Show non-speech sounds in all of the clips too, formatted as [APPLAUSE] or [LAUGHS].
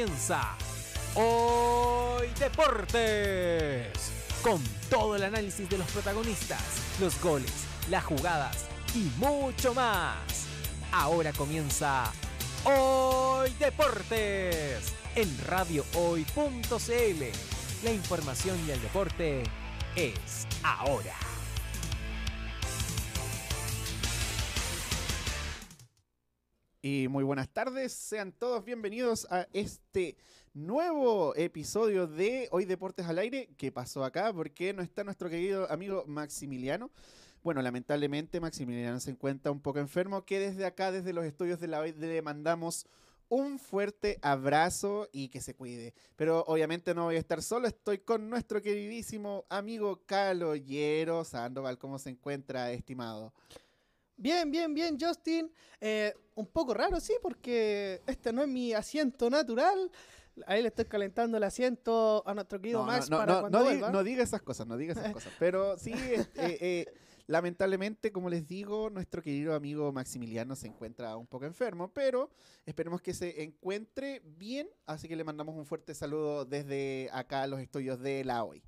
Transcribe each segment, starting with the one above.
Comienza Hoy Deportes. Con todo el análisis de los protagonistas, los goles, las jugadas y mucho más. Ahora comienza Hoy Deportes en radiohoy.cl. La información y el deporte es ahora. Y muy buenas tardes, sean todos bienvenidos a este nuevo episodio de Hoy Deportes al Aire. ¿Qué pasó acá? Porque no está nuestro querido amigo Maximiliano? Bueno, lamentablemente Maximiliano se encuentra un poco enfermo, que desde acá, desde los estudios de la OID, le mandamos un fuerte abrazo y que se cuide. Pero obviamente no voy a estar solo, estoy con nuestro queridísimo amigo Caloyero Sandoval. ¿Cómo se encuentra, estimado? Bien, bien, bien, Justin. Eh, un poco raro, sí, porque este no es mi asiento natural. Ahí le estoy calentando el asiento a nuestro querido Max para cuando no, no diga esas cosas, no diga esas cosas. [LAUGHS] Pero sí, eh, eh, lamentablemente, como les digo, nuestro querido amigo Maximiliano se encuentra un poco enfermo, pero esperemos que se encuentre bien. Así que le mandamos un fuerte saludo desde acá a los estudios de la hoy.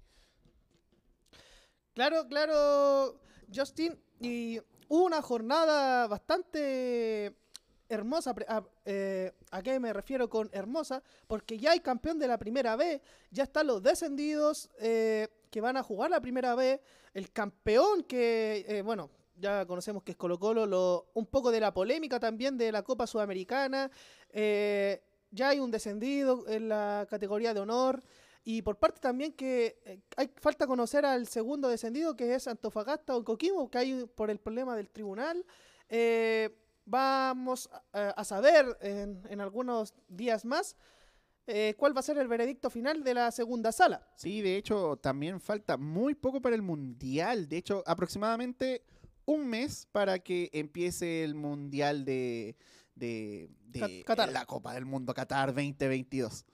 Claro, claro, Justin. Y una jornada bastante hermosa. Eh, a, qué me refiero con hermosa? Porque ya hay campeón de la primera B, ya están los descendidos eh, que van a jugar la primera B, el campeón que, eh, bueno, ya conocemos que es Colo Colo, lo, un poco de la polémica también de la Copa Sudamericana, ya hay un descendido en la categoría de honor. Y por parte también que eh, hay falta conocer al segundo descendido, que es Antofagasta o Coquimbo, que hay por el problema del tribunal. Eh, vamos a, saber en, algunos días más eh, cuál va a ser el veredicto final de la segunda sala. Sí, de hecho, también falta muy poco para el Mundial. De hecho, aproximadamente un mes para que empiece el Mundial de, de, la Copa del Mundo Qatar 2022.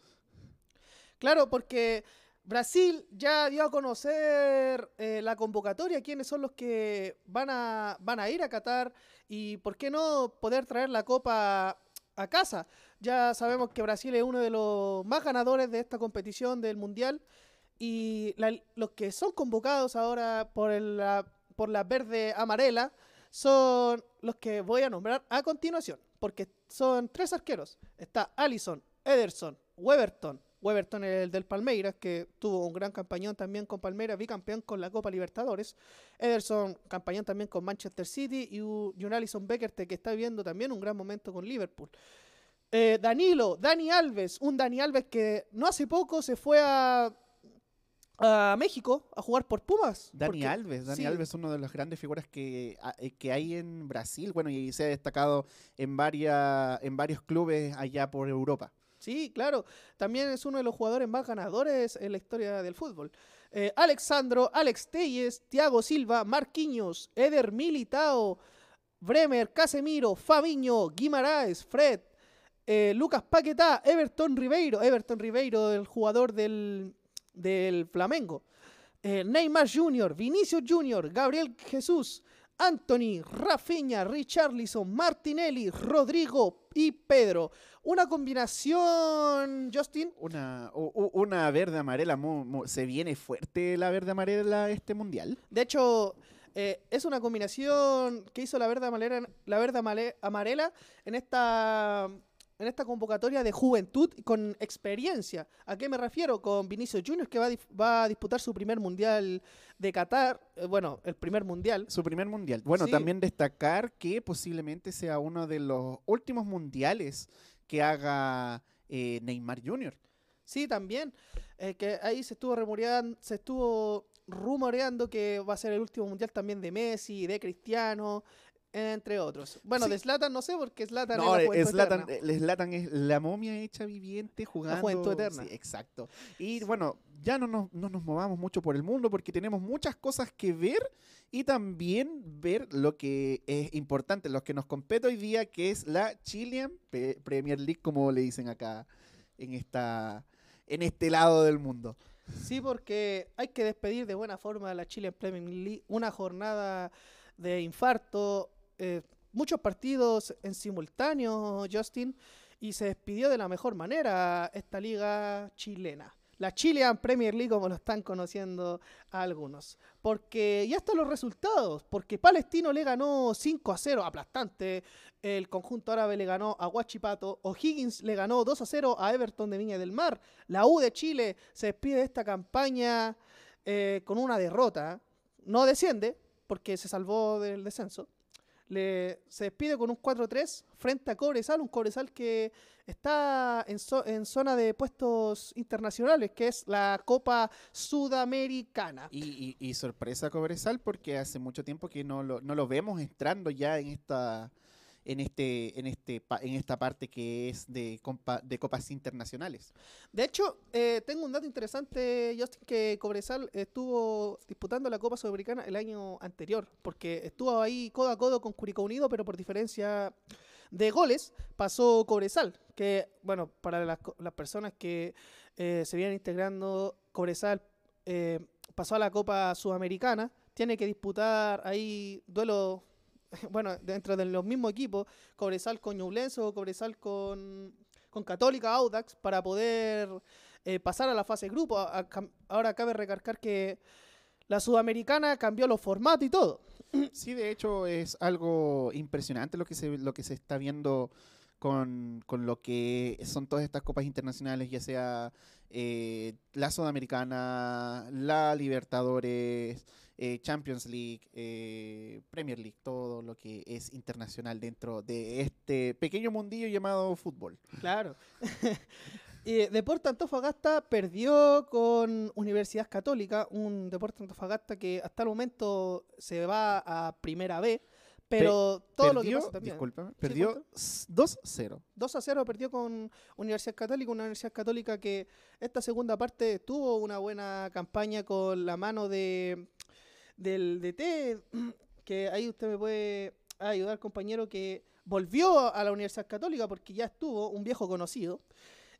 Claro, porque Brasil ya dio a conocer eh, la convocatoria, quiénes son los que van a, van a ir a Qatar y por qué no poder traer la copa a casa. Ya sabemos que Brasil es uno de los más ganadores de esta competición del Mundial y los que son convocados ahora por, la, por la verde amarela son los que voy a nombrar a continuación, porque son tres arqueros. Está Allison, Ederson, Weberton Weberton, el del Palmeiras, que tuvo un gran campañón también con Palmeiras, bicampeón con la Copa Libertadores. Ederson, campañón también con Manchester City. Y, un Alison Becker, que está viviendo también un gran momento con Liverpool. Eh, Danilo, Dani Alves, un Dani Alves que no hace poco se fue a, a México a jugar por Pumas. Dani Alves, Dani Alves es una de las grandes figuras que, eh, que hay en Brasil, bueno, y se ha destacado en, varias, en varios clubes allá por Europa. Sí, claro. También es uno de los jugadores más ganadores en la historia del fútbol. Eh, Alexandro, Alex Telles, Thiago Silva, Marquinhos, Eder Militao, Bremer, Casemiro, Fabiño, Guimaraes, Fred, eh, Lucas Paquetá, Everton Ribeiro, Everton Ribeiro, el jugador del, Flamengo, eh, Neymar Jr., Vinicius Jr., Gabriel Jesús, Anthony, Rafinha, Richarlison, Martinelli, Rodrigo y Pedro. Una combinación, Justin. Una, una verde amarela. se viene fuerte la verde amarela este mundial. De hecho, eh, es una combinación que hizo la verde amarela, la verde amarela en esta en esta convocatoria de juventud con experiencia. ¿A qué me refiero? Con Vinicius Junior, que va a, dif- va a disputar su primer mundial de Qatar. eh, bueno, el primer mundial. Su primer mundial. Bueno, Sí. también destacar que posiblemente sea uno de los últimos mundiales que haga eh, Neymar Jr. Sí, también. eh, que ahí se estuvo rumoreando, se estuvo rumoreando que va a ser el último mundial también de Messi, de Cristiano, entre otros. Bueno, Sí. de Zlatan no sé, porque Zlatan No, es la eh, Zlatan, eh, Zlatan es la momia hecha viviente jugando. juventud eterna. Sí, exacto. Y bueno, ya no nos, no nos movamos mucho por el mundo porque tenemos muchas cosas que ver y también ver lo que es importante, lo que nos compete hoy día, que es la Chilean Premier League, como le dicen acá en esta en este lado del mundo. Sí, porque hay que despedir de buena forma a la Chile Premier League. Una jornada de infarto, eh, muchos partidos en simultáneo, Justin, y se despidió de la mejor manera esta liga chilena. La Chilean Premier League, como lo están conociendo algunos. Porque ya están los resultados. Porque Palestino le ganó 5 a 0, aplastante. El conjunto árabe le ganó a Huachipato. O'Higgins le ganó 2 a 0 a Everton de Viña del Mar. La U de Chile se despide de esta campaña eh, con una derrota. No desciende, porque se salvó del descenso. Le, se despide con un 4-3 frente a Cobresal, un Cobresal que está en, zo- en zona de puestos internacionales, que es la Copa Sudamericana. Y, y- y sorpresa Cobresal porque hace mucho tiempo que no lo, no lo vemos entrando ya en esta en este en este en esta parte que es de compa- de copas internacionales. De hecho, eh, tengo un dato interesante, Justin, que Cobresal estuvo disputando la Copa Sudamericana el año anterior, porque estuvo ahí codo a codo con Curicó Unido, pero por diferencia de goles pasó Cobresal, que, bueno, para las, las personas que eh, se vienen integrando, Cobresal eh, pasó a la Copa Sudamericana, tiene que disputar ahí duelos, [LAUGHS] bueno, dentro de los mismos equipos, Cobresal con Ñublense o Cobresal con, con Católica Audax, para poder eh, pasar a la fase grupo. A cam- ahora cabe recargar que la Sudamericana cambió los formatos y todo. [CLEARS THROAT] Sí, de hecho es algo impresionante lo que se lo que se está viendo con, con lo que son todas estas copas internacionales, ya sea eh, la Sudamericana, la Libertadores, eh, Champions League, eh, Premier League, todo lo que es internacional dentro de este pequeño mundillo llamado fútbol. Claro. [LAUGHS] y Deporte Antofagasta perdió con Universidad Católica, un Deporte Antofagasta que hasta el momento se va a Primera B, pero todo lo que perdió, pasa también. discúlpame, perdió ¿cuánto? s- 2-0. 2 a 0 perdió con Universidad Católica, una Universidad Católica que esta segunda parte tuvo una buena campaña con la mano de del DT, [CLEARS THROAT] que ahí usted me puede ayudar, compañero, que volvió a la Universidad Católica porque ya estuvo un viejo conocido.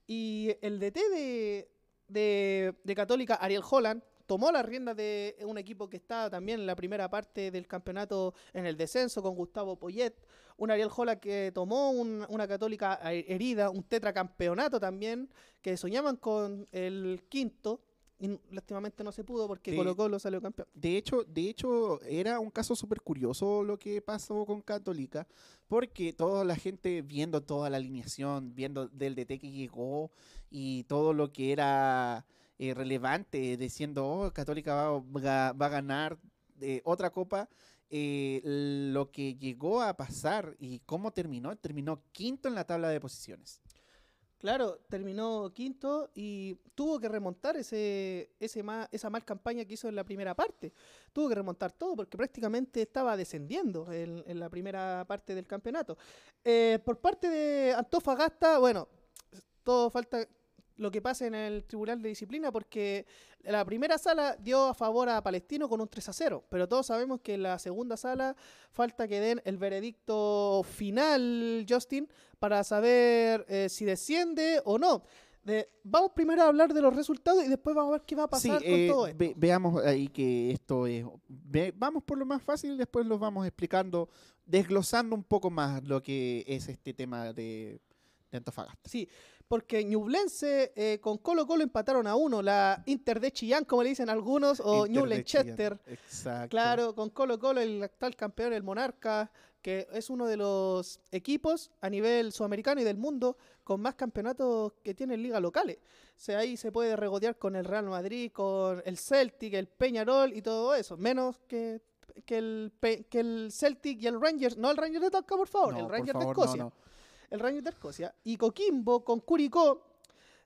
Y el DT de, de, de Católica, Ariel Holland, tomó las riendas de un equipo que estaba también en la primera parte del campeonato en el descenso con Gustavo Poyet. Un Ariel Holland que tomó un- una Católica he- herida, un tetracampeonato también, que soñaban con el quinto. Y lástimamente no se pudo porque De- Colo Colo salió campeón. De hecho, de hecho, era un caso súper curioso lo que pasó con Católica, porque toda la gente viendo toda la alineación, viendo del DT que llegó y todo lo que era eh, relevante, diciendo, oh, Católica va, va- va a ganar eh, otra copa, eh, lo que llegó a pasar y cómo terminó, terminó quinto en la tabla de posiciones. Claro, terminó quinto y tuvo que remontar ese, ese ma- esa mal campaña que hizo en la primera parte. Tuvo que remontar todo porque prácticamente estaba descendiendo en, en la primera parte del campeonato. Eh, por parte de Antofagasta, bueno, todo falta lo que pase en el Tribunal de Disciplina porque la primera sala dio a favor a Palestino con un 3 a 0, pero todos sabemos que en la segunda sala falta que den el veredicto final, Justin, para saber eh, si desciende o no. De- vamos primero a hablar de los resultados y después vamos a ver qué va a pasar Sí, con eh, todo esto. ve- veamos ahí que esto es... ve- vamos por lo más fácil, después los vamos explicando, desglosando un poco más lo que es este tema de, de Antofagasta. Sí, porque Ñublense eh, con Colo Colo empataron a uno. La Inter de Chillán, como le dicen algunos, o. Chester. Exacto. Claro, con Colo Colo, el actual campeón, el Monarca, que es uno de los equipos a nivel sudamericano y del mundo con más campeonatos que tienen ligas locales. O sea, ahí se puede regodear con el Real Madrid, con el Celtic, el Peñarol y todo eso. Menos que, que, el, que el Celtic y el Rangers. No el Rangers de Talca, por favor, No, el Rangers favor, de no, Escocia. no. El Rangers de Escocia. Y Coquimbo con Curicó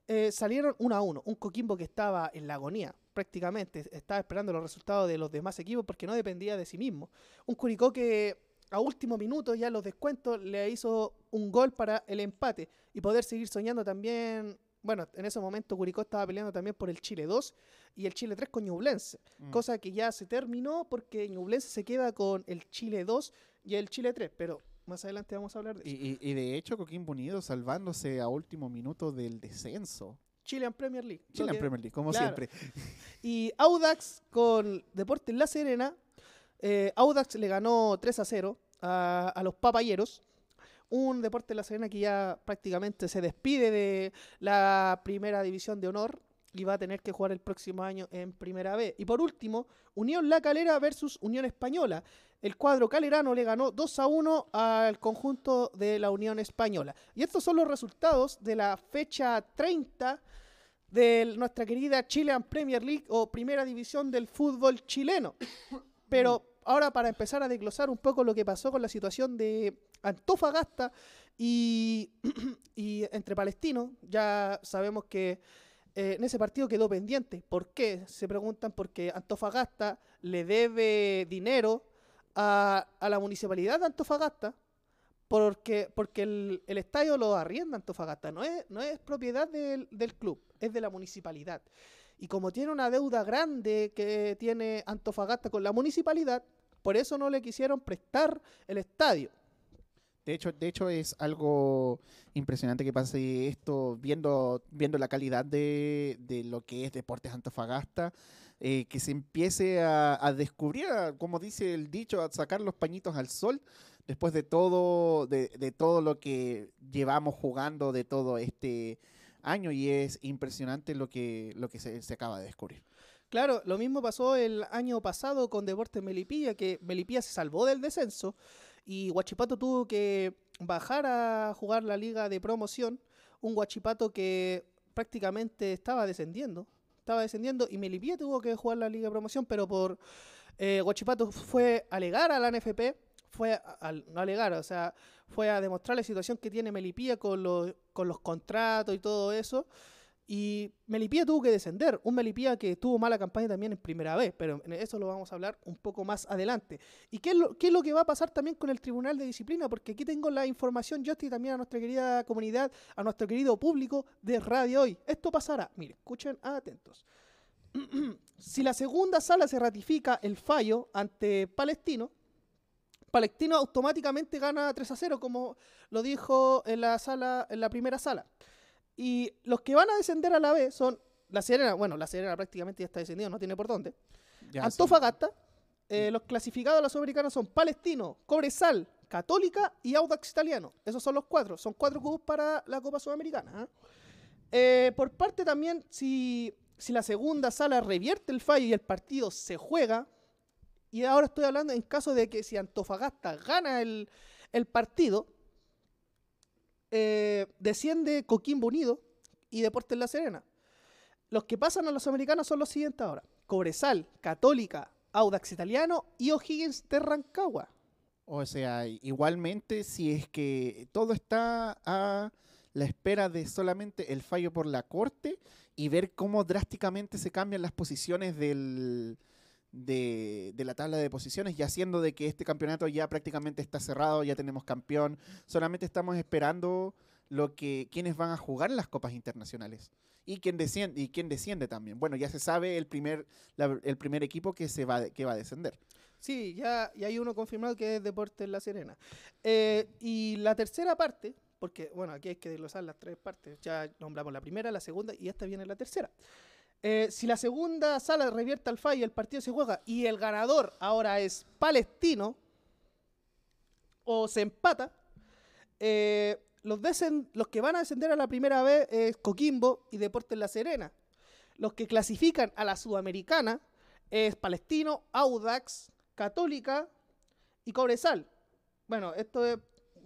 eh, salieron 1 a 1. Un Coquimbo que estaba en la agonía, prácticamente. Estaba esperando los resultados de los demás equipos porque no dependía de sí mismo. Un Curicó que a último minuto, ya los descuentos, le hizo un gol para el empate y poder seguir soñando también. Bueno, en ese momento Curicó estaba peleando también por el Chile 2 y el Chile 3 con Ñublense. Mm. Cosa que ya se terminó porque Ñublense se queda con el Chile 2 y el Chile 3. Pero más adelante vamos a hablar de eso. Y, y- y de hecho, Coquimbo Unido salvándose a último minuto del descenso. Chilean Premier League. lo Chile en que- Premier League, como claro. siempre. [LAUGHS] Y Audax con Deportes La Serena. eh, Audax le ganó 3 a 0 a, a los papayeros. Un Deportes La Serena que ya prácticamente se despide de la primera división de honor y va a tener que jugar el próximo año en Primera B. Y por último, Unión La Calera versus Unión Española. El cuadro calerano le ganó 2 a 1 al conjunto de la Unión Española. Y estos son los resultados de la fecha 30 de nuestra querida Chilean Premier League o Primera División del fútbol chileno. [COUGHS] Pero ahora para empezar a desglosar un poco lo que pasó con la situación de Antofagasta y, [COUGHS] y entre palestinos, ya sabemos que eh, en ese partido quedó pendiente. ¿Por qué? Se preguntan porque Antofagasta le debe dinero a, la municipalidad de Antofagasta porque, porque el, estadio lo arrienda Antofagasta, no es, propiedad del club, es de la municipalidad. Y como tiene una deuda grande que tiene Antofagasta con la municipalidad, por eso no le quisieron prestar el estadio. De hecho, de hecho es algo impresionante que pase esto, viendo, viendo la calidad de, de lo que es Deportes Antofagasta, eh, que se empiece a, descubrir, como dice el dicho, a sacar los pañitos al sol, después de todo, de, de todo lo que llevamos jugando de todo este año, y es impresionante lo que, lo que se, se acaba de descubrir. Claro, lo mismo pasó el año pasado con Deportes Melipilla, que Melipilla se salvó del descenso y Huachipato tuvo que bajar a jugar la liga de promoción. Un Huachipato que prácticamente estaba descendiendo. Estaba descendiendo y Melipilla tuvo que jugar la liga de promoción, pero por eh, fue a alegar a la NFP, fue a, no alegar, o sea, fue a demostrar la situación que tiene Melipilla con con los contratos y todo eso. Y Melipilla tuvo que descender. Un Melipilla que tuvo mala campaña también en primera vez, pero eso lo vamos a hablar un poco más adelante. ¿Y qué es lo, que va a pasar también con el Tribunal de Disciplina? Porque aquí tengo la información, Justy, también a nuestra querida comunidad, a nuestro querido público de Radio Hoy. Esto pasará. Mire, escuchen atentos. [CLEARS THROAT] si la segunda sala se ratifica el fallo ante Palestino, Palestino automáticamente gana 3 a 0, como lo dijo en la sala, en la primera sala. Y los que van a descender a la B son La Serena, bueno, La Serena prácticamente ya está descendido, no tiene por dónde. Ya, Antofagasta, eh, los clasificados a la Sudamericana son Palestino, Cobresal, Católica y Audax Italiano. Esos son los cuatro, son cuatro cubos para la Copa Sudamericana. ¿ah? Eh, por parte también, si, si la segunda sala revierte el fallo y el partido se juega, y ahora estoy hablando en caso de que si Antofagasta gana el, el partido, eh, desciende Coquimbo Unido y Deportes La Serena. Los que pasan a los americanos son los siguientes ahora. Cobresal, Católica, Audax Italiano y O'Higgins de Rancagua. O sea, igualmente, si es que todo está a la espera de solamente el fallo por la corte y ver cómo drásticamente se cambian las posiciones del, de, de la tabla de posiciones, ya siendo de que este campeonato ya prácticamente está cerrado, ya tenemos campeón, solamente estamos esperando lo que quienes van a jugar las copas internacionales y quién desciende y quién desciende también. Bueno, ya se sabe el primer la- el primer equipo que se va que va a descender. Sí, ya, ya hay uno confirmado que es Deportes La Serena. Eh, y la tercera parte, porque bueno, aquí hay que desglosar las tres partes. Ya nombramos la primera, la segunda y esta viene la tercera. Eh, si la segunda sala revierte al fallo, el partido se juega y el ganador ahora es Palestino o se empata, eh, los, que van a descender a la primera vez es Coquimbo y Deportes La Serena. Los que clasifican a la Sudamericana es Palestino, Audax, Católica y Cobresal. Bueno, esto es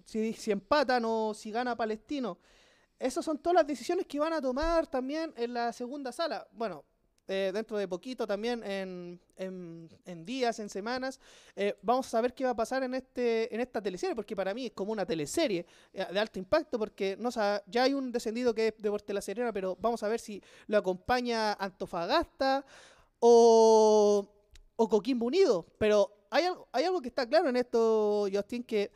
si empatan o si gana Palestino. Esas son todas las decisiones que van a tomar también en la segunda sala. Bueno, eh, dentro de poquito también en, en- días, en semanas, eh, vamos a saber qué va a pasar en este en esta teleserie, porque para mí es como una teleserie eh, de alto impacto, porque no ya hay un descendido que es Deportes La Serena, pero vamos a ver si lo acompaña Antofagasta o, o Coquimbo Unido. Pero hay algo, hay algo que está claro en esto, Justin, que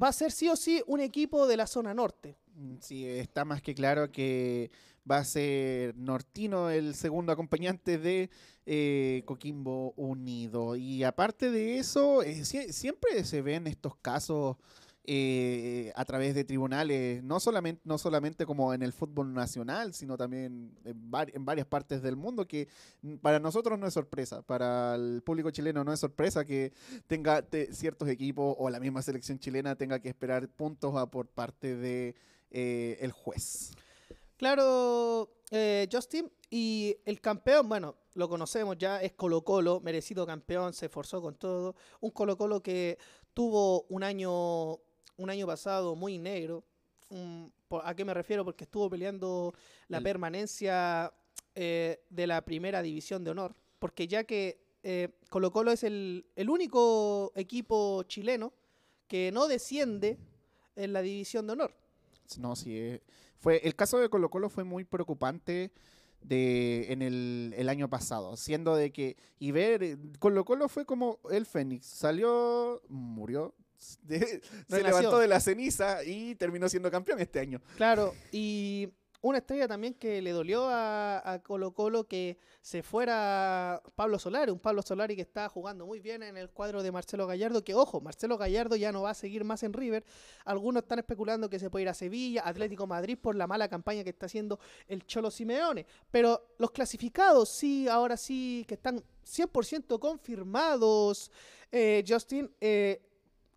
va a ser sí o sí un equipo de la zona norte. Mm, Sí, está más que claro que va a ser Nortino el segundo acompañante de eh, Coquimbo Unido. Y aparte de eso, eh, sie- siempre se ven estos casos eh, a través de tribunales, no solamente, no solamente como en el fútbol nacional, sino también en, en varias partes del mundo, que para nosotros no es sorpresa, para el público chileno no es sorpresa que tenga te- ciertos equipos o la misma selección chilena tenga que esperar puntos a por parte de eh, el juez. Claro, eh, Justin. Y el campeón, bueno, lo conocemos ya, es Colo Colo, merecido campeón, se esforzó con todo. Un Colo Colo que tuvo un año, un año pasado muy negro. Mm, ¿A qué me refiero? Porque estuvo peleando la El- permanencia eh, de la primera división de honor. Porque ya que eh, Colo Colo es el, el único equipo chileno que no desciende en la división de honor. No, sí, eh, fue, el caso de Colo Colo fue muy preocupante de, en el, el año pasado, siendo de que, y ver, eh, Colo Colo fue como el Fénix, salió, murió, de- [LAUGHS] se levantó de la ceniza y terminó siendo campeón este año. Claro, y una estrella también que le dolió a, Colo Colo que se fuera Pablo Solari, un Pablo Solari que está jugando muy bien en el cuadro de Marcelo Gallardo, que ojo, Marcelo Gallardo ya no va a seguir más en River, algunos están especulando que se puede ir a Sevilla, Atlético Madrid por la mala campaña que está haciendo el Cholo Simeone, pero los clasificados sí, ahora sí, que están 100% confirmados, eh, Justin, eh,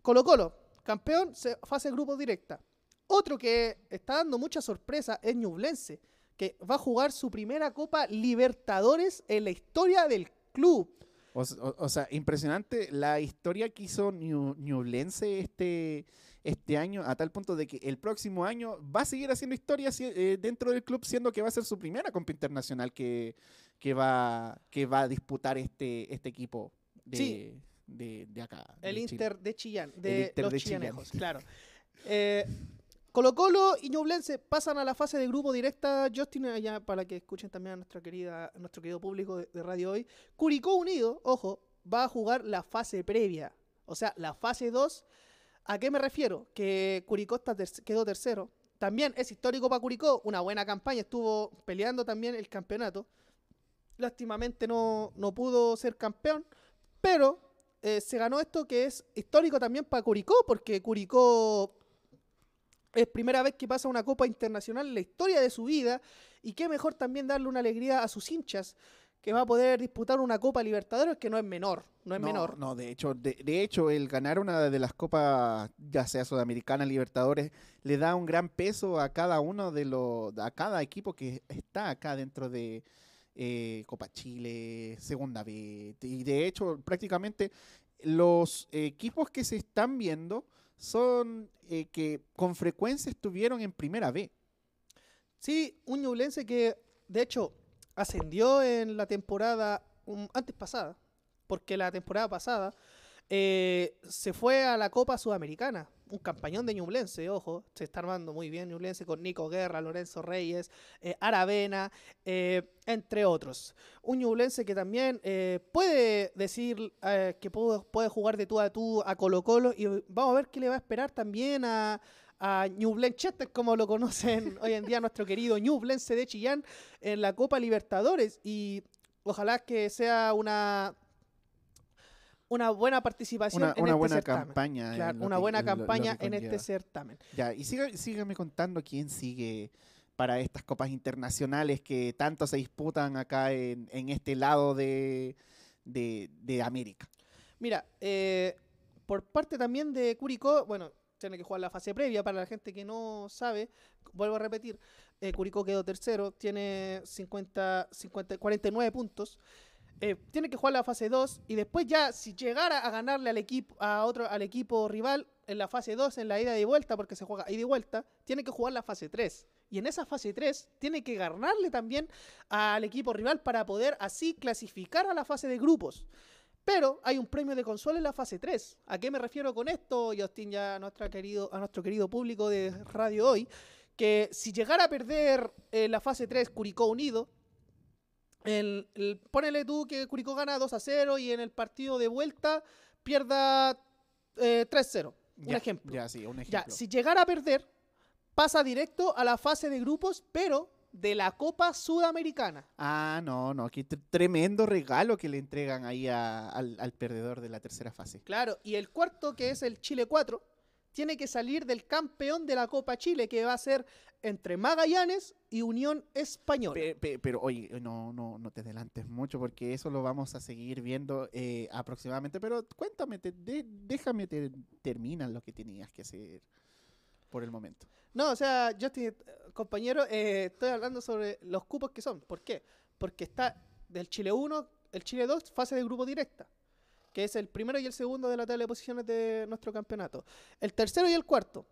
Colo Colo, campeón, se- fase grupo directa. Otro que está dando mucha sorpresa es Ñublense, que va a jugar su primera Copa Libertadores en la historia del club. O, s- o- o sea, impresionante la historia que hizo Ñu- Ñublense este, este año, a tal punto de que el próximo año va a seguir haciendo historia eh, dentro del club, siendo que va a ser su primera Copa Internacional que, que, va, que va a disputar este, este equipo de, Sí. de, de acá. El de Chile. Inter de Chillán, de los chillanejos, claro. [LAUGHS] Eh, Colo Colo y Ñublense pasan a la fase de grupo directa. Justin, allá para que escuchen también a nuestro querido público de, Radio Hoy. Curicó Unido, ojo, va a jugar la fase previa. O sea, la fase 2. ¿A qué me refiero? Que Curicó quedó tercero. También es histórico para Curicó, una buena campaña. Estuvo peleando también el campeonato. Lástimamente no, no pudo ser campeón, pero eh, se ganó esto que es histórico también para Curicó, porque Curicó es primera vez que pasa una Copa Internacional en la historia de su vida, y qué mejor también darle una alegría a sus hinchas, que va a poder disputar una Copa Libertadores que no es menor, no es no, menor. No, de hecho, de, de hecho, el ganar una de las copas, ya sea Sudamericana, Libertadores, le da un gran peso a cada uno de los, a cada equipo que está acá dentro de eh, Copa Chile, Segunda B. Y de hecho, prácticamente los equipos que se están viendo son eh, que con frecuencia estuvieron en Primera B. Sí, un ñublense que de hecho ascendió en la temporada um, antes pasada, porque la temporada pasada eh, se fue a la Copa Sudamericana. Un campañón de Ñublense, ojo, se está armando muy bien Ñublense con Nico Guerra, Lorenzo Reyes, eh, Aravena, eh, entre otros. Un Ñublense que también eh, puede decir que puede, jugar de tú a tú a Colo Colo y vamos a ver qué le va a esperar también a, a Ñublenchester, como lo conocen [LAUGHS] hoy en día nuestro querido Ñublense de Chillán, en la Copa Libertadores. Y ojalá que sea una, una buena participación Una, en una este buena certamen. campaña. Claro, una que- buena en lo- lo que campaña en este certamen. Ya, y siga- sígame contando quién sigue para estas copas internacionales que tanto se disputan acá en, en este lado de, de, de América. Mira, eh, por parte también de Curicó, bueno, tiene que jugar la fase previa. Para la gente que no sabe, vuelvo a repetir, eh, Curicó quedó tercero, tiene 50, 50, 49 puntos. Eh, tiene que jugar la fase 2 y después ya si llegara a ganarle al equipo a otro al equipo rival en la fase 2 en la ida y vuelta porque se juega ida y vuelta, tiene que jugar la fase 3. Y en esa fase 3 tiene que ganarle también al equipo rival para poder así clasificar a la fase de grupos. Pero hay un premio de consola en la fase 3. ¿A qué me refiero con esto, Justin, ya a, querido, a nuestro querido público de Radio Hoy? Que si llegara a perder en la fase 3 Curicó Unido, el, el- ponele tú que Curicó gana 2 a 0 y en el partido de vuelta pierda eh, 3-0. Un Ya, ejemplo. Ya, sí, un Ya, ejemplo. si llegara a perder, pasa directo a la fase de grupos, pero de la Copa Sudamericana. Ah, no, no, qué tr- tremendo regalo que le entregan ahí a- al, al perdedor de la tercera fase. Claro, y el cuarto, que es el Chile 4, tiene que salir del campeón de la Copa Chile, que va a ser entre Magallanes y Unión Española. Pe- pe- pero oye, no, no, no te adelantes mucho porque eso lo vamos a seguir viendo eh, aproximadamente. Pero cuéntame, te- de- déjame te, terminar lo que tenías que hacer por el momento. No, o sea, yo estoy, compañero, eh, estoy hablando sobre los cupos que son. ¿Por qué? Porque está del Chile 1, el Chile 2, fase de grupo directa, que es el primero y el segundo de la tabla de posiciones de nuestro campeonato. El tercero y el cuarto,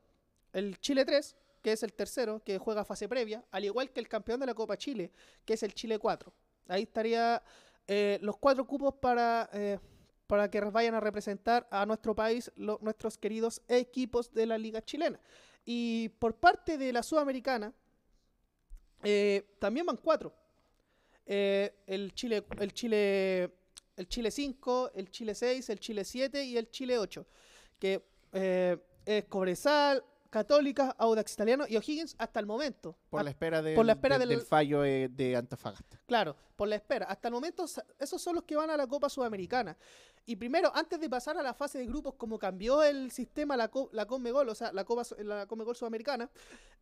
el Chile 3, que es el tercero, que juega fase previa, al igual que el campeón de la Copa Chile, que es el Chile 4. Ahí estaría eh, los cuatro cupos para, eh, para que vayan a representar a nuestro país nuestros queridos equipos de la Liga Chilena. Y por parte de la Sudamericana, eh, también van cuatro. El Chile, el Chile, el Chile 5, el Chile 6, el Chile 7 y el Chile 8. Que eh, es Cobresal, Católica, Audax Italiano y O'Higgins hasta el momento. Por la espera, del, por la espera del- del- del fallo eh, de Antofagasta. Claro, por la espera. Hasta el momento, esos son los que van a la Copa Sudamericana. Y primero, antes de pasar a la fase de grupos, como cambió el sistema la, co- la Conmebol, o sea, la Copa la Conmebol Sudamericana,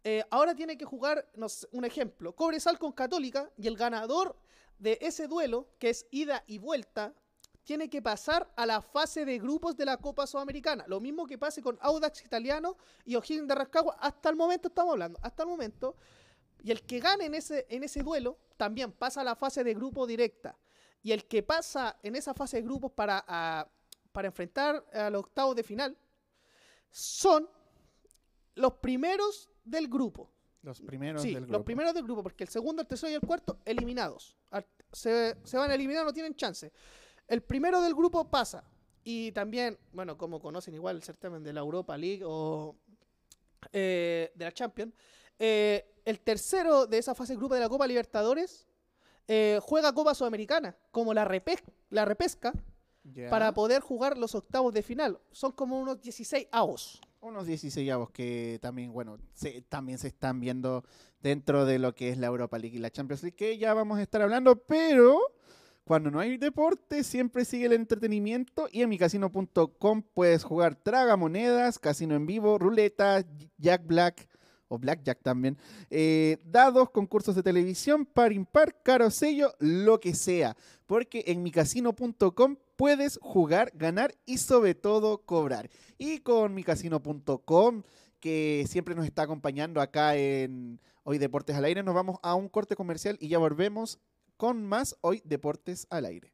eh, ahora tiene que jugar, un ejemplo, Cobresal con Católica, y el ganador de ese duelo, que es ida y vuelta, tiene que pasar a la fase de grupos de la Copa Sudamericana. Lo mismo que pase con Audax Italiano y O'Higgins de Rascagua. Hasta el momento estamos hablando, hasta el momento. Y el que gane ese, en ese duelo también pasa a la fase de grupo directa. Y el que pasa en esa fase de grupos para, a- para enfrentar al octavo de final son los primeros del grupo. Los primeros Sí, del los grupo. primeros del grupo, porque el segundo, el tercero y el cuarto eliminados. Se, se van a eliminar, no tienen chance. El primero del grupo pasa. Y también, bueno, como conocen igual el certamen de la Europa League o eh, de la Champions, eh, el tercero de esa fase de grupo de la Copa Libertadores eh, juega Copa Sudamericana, como la, repes- la repesca, para poder jugar los octavos de final. Son como unos 16 avos. Unos 16 avos que también, bueno, se, también se están viendo dentro de lo que es la Europa League y la Champions League, que ya vamos a estar hablando, pero cuando no hay deporte siempre sigue el entretenimiento y en micasino.com puedes jugar tragamonedas, casino en vivo, ruleta, Jack Black o Blackjack también, eh, dados, concursos de televisión, par impar, caro sello, lo que sea, porque en micasino.com puedes jugar, ganar y sobre todo cobrar. Y con micasino.com, que siempre nos está acompañando acá en Hoy Deportes al Aire, nos vamos a un corte comercial y ya volvemos con más Hoy Deportes al Aire.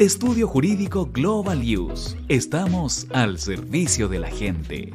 Estudio Jurídico Global Use. Estamos al servicio de la gente.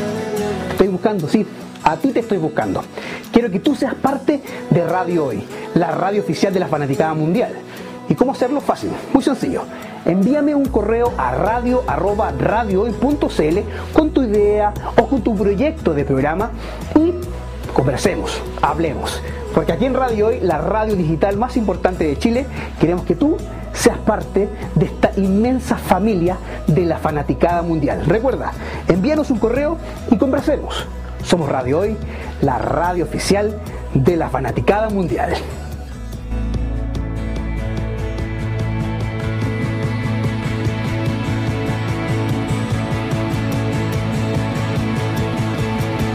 buscando, a ti te estoy buscando. Quiero que tú seas parte de Radio Hoy, la radio oficial de la fanaticada mundial. ¿Y cómo hacerlo? Fácil, muy sencillo. Envíame un correo a radio@radiohoy.cl con tu idea o con tu proyecto de programa y conversemos, hablemos. Porque aquí en Radio Hoy, la radio digital más importante de Chile, queremos que tú seas parte de esta inmensa familia de la fanaticada mundial. Recuerda, envíanos un correo y conversemos. Somos Radio Hoy, la radio oficial de la fanaticada mundial.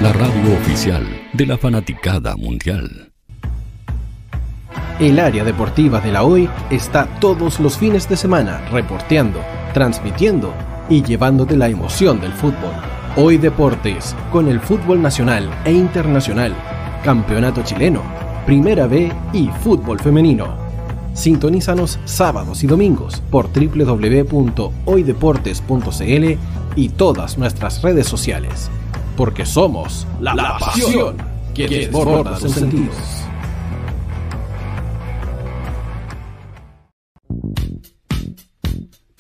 La radio oficial de la fanaticada mundial. El área deportiva de la Hoy está todos los fines de semana reporteando, transmitiendo y llevándote la emoción del fútbol. Hoy Deportes, con el fútbol nacional e internacional, campeonato chileno, primera B y fútbol femenino. Sintonízanos sábados y domingos por www.hoydeportes.cl y todas nuestras redes sociales. Porque somos la, la pasión que desborda sus sentidos.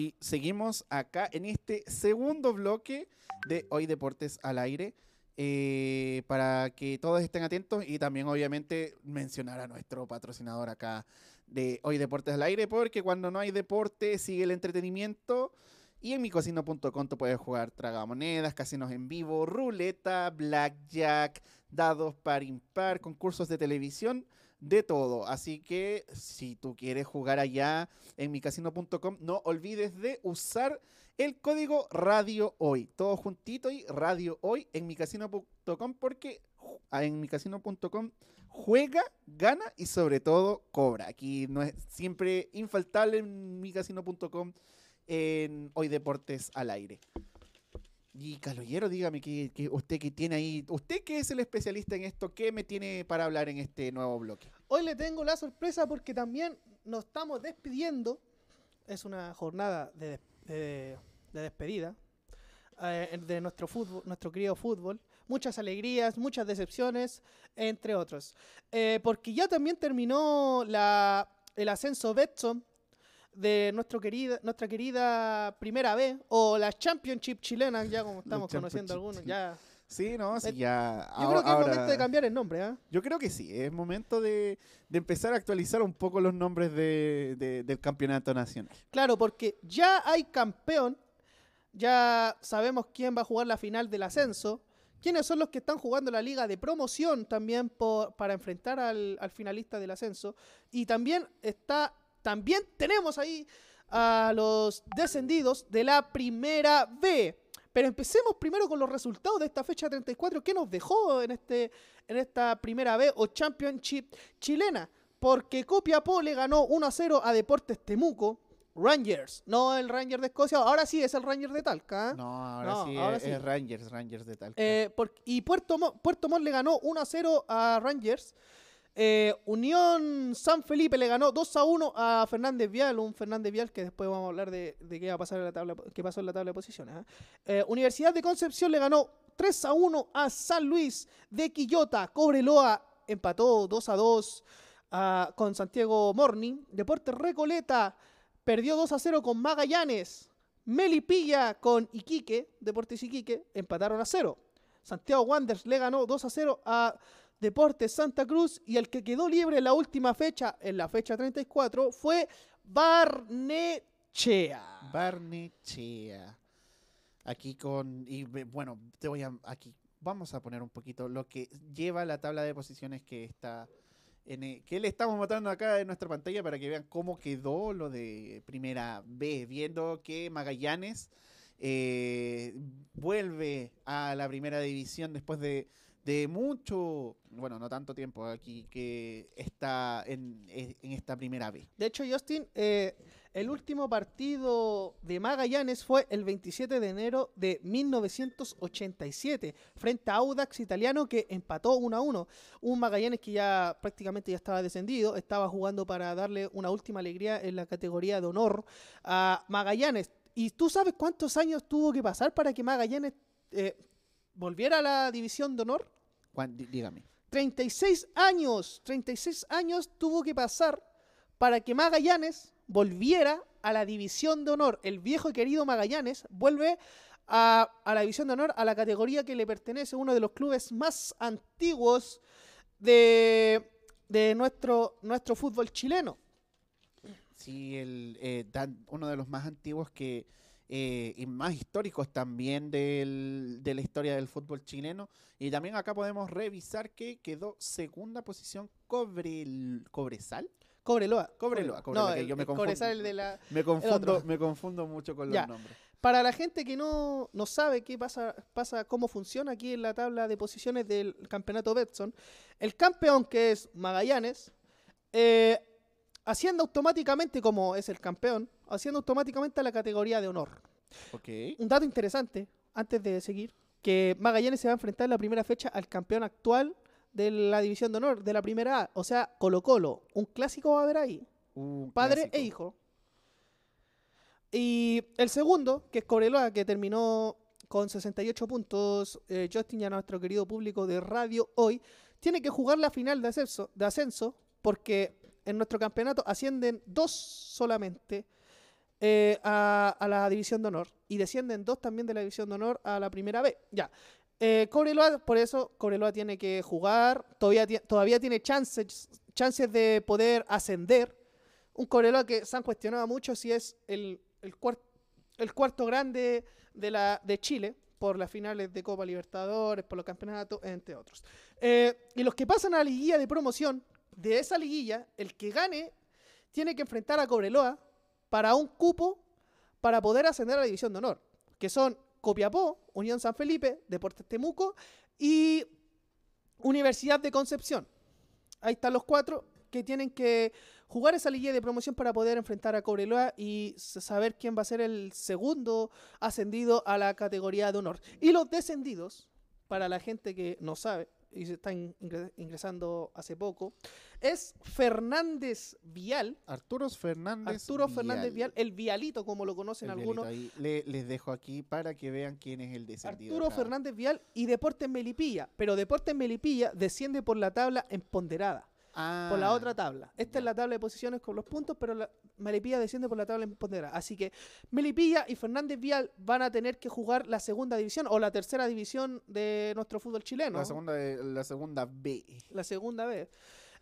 Y seguimos acá en este segundo bloque de Hoy Deportes al Aire. eh, para que todos estén atentos y también obviamente mencionar a nuestro patrocinador acá de Hoy Deportes al Aire, porque cuando no hay deporte sigue el entretenimiento. Y en micocino.com tú puedes jugar tragamonedas, casinos en vivo, ruleta, blackjack, dados par impar, concursos de televisión, de todo. Así que si tú quieres jugar allá en micasino.com, no olvides de usar el código Radio Hoy. Todo juntito y Radio Hoy en micasino.com porque ah, en micasino.com juega, gana y sobre todo cobra. Aquí no es siempre infaltable en micasino.com en Hoy Deportes al aire. Y Caloyero, dígame que, usted que tiene ahí, usted que es el especialista en esto, ¿qué me tiene para hablar en este nuevo bloque? Hoy le tengo la sorpresa porque también nos estamos despidiendo. Es una jornada de, de- de despedida eh, de nuestro fútbol, nuestro querido fútbol. Muchas alegrías, muchas decepciones, entre otros. Eh, porque ya también terminó la, el ascenso Betson de nuestro querida, nuestra querida Primera B o la Championship chilena, ya como estamos conociendo algunos. Ya. Sí, no, sí, Eh, ya. Yo creo que es momento de cambiar el nombre, ¿ah? Yo creo que sí, es momento de, de empezar a actualizar un poco los nombres de- de- del campeonato nacional. Claro, porque ya hay campeón, ya sabemos quién va a jugar la final del ascenso, quiénes son los que están jugando la liga de promoción también por- para enfrentar al, al finalista del ascenso, y también está, también tenemos ahí a los descendidos de la primera B. Pero empecemos primero con los resultados de esta fecha 34. ¿Qué nos dejó en, este, en esta primera B o Championship chilena? Porque Copiapó le ganó 1 a 0 a Deportes Temuco. Rangers, no el Ranger de Escocia, ahora sí es el Ranger de Talca. ¿ah? No, ahora No, sí, ahora es, sí. es Rangers, Rangers de tal. Eh, por- y Puerto, Mo- Puerto Montt le ganó 1 a 0 a Rangers. Eh, Unión San Felipe le ganó 2 a 1 a Fernández Vial, un Fernández Vial que después vamos a hablar de, de qué va a pasar en la tabla, qué pasó en la tabla de posiciones. ¿ah? Eh, Universidad de Concepción le ganó 3 a 1 a San Luis de Quillota. Cobreloa empató 2 a 2 ah, con Santiago Morning. Deportes Recoleta perdió 2 a 0 con Magallanes. Melipilla con Iquique, Deportes Iquique, empataron a 0. Santiago Wanderers le ganó 2 a 0 a Deportes Santa Cruz y el que quedó libre en la última fecha, en la fecha 34, fue Barnechea. Barnechea. Aquí con. Y bueno, te voy a. Aquí vamos a poner un poquito lo que lleva la tabla de posiciones que está. En e- que le estamos mostrando acá en nuestra pantalla para que vean cómo quedó lo de primera B. Viendo que Magallanes eh, vuelve a la primera división después de, de mucho. Bueno, no tanto tiempo aquí que está en, en esta primera B. De hecho, Justin, eh, el último partido de Magallanes fue el 27 de enero de 1987 frente a Audax Italiano que empató 1 a 1. Un Magallanes que ya prácticamente ya estaba descendido, estaba jugando para darle una última alegría en la categoría de honor a Magallanes. ¿Y tú sabes cuántos años tuvo que pasar para que Magallanes eh, volviera a la división de honor? Dígame. 36 años, 36 años tuvo que pasar para que Magallanes volviera a la división de honor. El viejo y querido Magallanes vuelve a, a la División de Honor, a la categoría que le pertenece, uno de los clubes más antiguos de, de nuestro, nuestro fútbol chileno. Sí, el, eh, uno de los más antiguos que eh, y más históricos también del- de la historia del fútbol chileno. Y también acá podemos revisar que quedó segunda posición Cobrel, Cobresal. Cobreloa. Cobreloa, Cobreloa, No, que yo me confundo. Cobresal, de la- me confundo, me confundo mucho con Ya. los nombres. Para la gente que no, no sabe qué pasa, pasa, cómo funciona aquí en la tabla de posiciones del campeonato Betson, el campeón que es Magallanes, eh, asciende automáticamente como es el campeón, asciende automáticamente a la categoría de honor. Un dato interesante, antes de seguir, que Magallanes se va a enfrentar en la primera fecha al campeón actual de la división de honor, de la primera A, o sea, Colo Colo. Un clásico va a haber ahí. Un Padre clásico. e hijo. Y el segundo, que es Cobreloa, que terminó con 68 puntos, eh, Justin y a nuestro querido público de radio hoy, tiene que jugar la final de ascenso, de ascenso porque en nuestro campeonato ascienden dos solamente eh, a, la división de honor y descienden dos también de la división de honor a la primera B. Ya. Eh, Cobreloa, por eso Cobreloa tiene que jugar, todavía, todavía tiene chances, chances de poder ascender. Un Cobreloa que se han cuestionado mucho si es el, el, el cuarto grande de, la, de Chile por las finales de Copa Libertadores, por los campeonatos, entre otros. Eh, y los que pasan a la liguilla de promoción, de esa liguilla, el que gane tiene que enfrentar a Cobreloa para un cupo para poder ascender a la división de honor, que son Copiapó, Unión San Felipe, Deportes Temuco y Universidad de Concepción. Ahí están los cuatro que tienen que jugar esa liguilla de promoción para poder enfrentar a Cobreloa y saber quién va a ser el segundo ascendido a la categoría de honor. Y los descendidos, para la gente que no sabe y se está in- ingre- ingresando hace poco, es Fernández Vial. Arturo Fernández. Arturo Fernández Vial, el Vialito, como lo conocen El algunos. Ahí. Le- les dejo aquí para que vean quién es el descendido. Arturo acá. Fernández Vial y Deportes Melipilla. Pero Deportes Melipilla desciende por la tabla Por la Ah, otra tabla. Esta es la tabla de posiciones con los puntos, pero la Melipilla desciende por la tabla emponderada. Así que Melipilla y Fernández Vial van a tener que jugar la segunda división o la tercera división de nuestro fútbol chileno. La segunda, la segunda B. La segunda vez.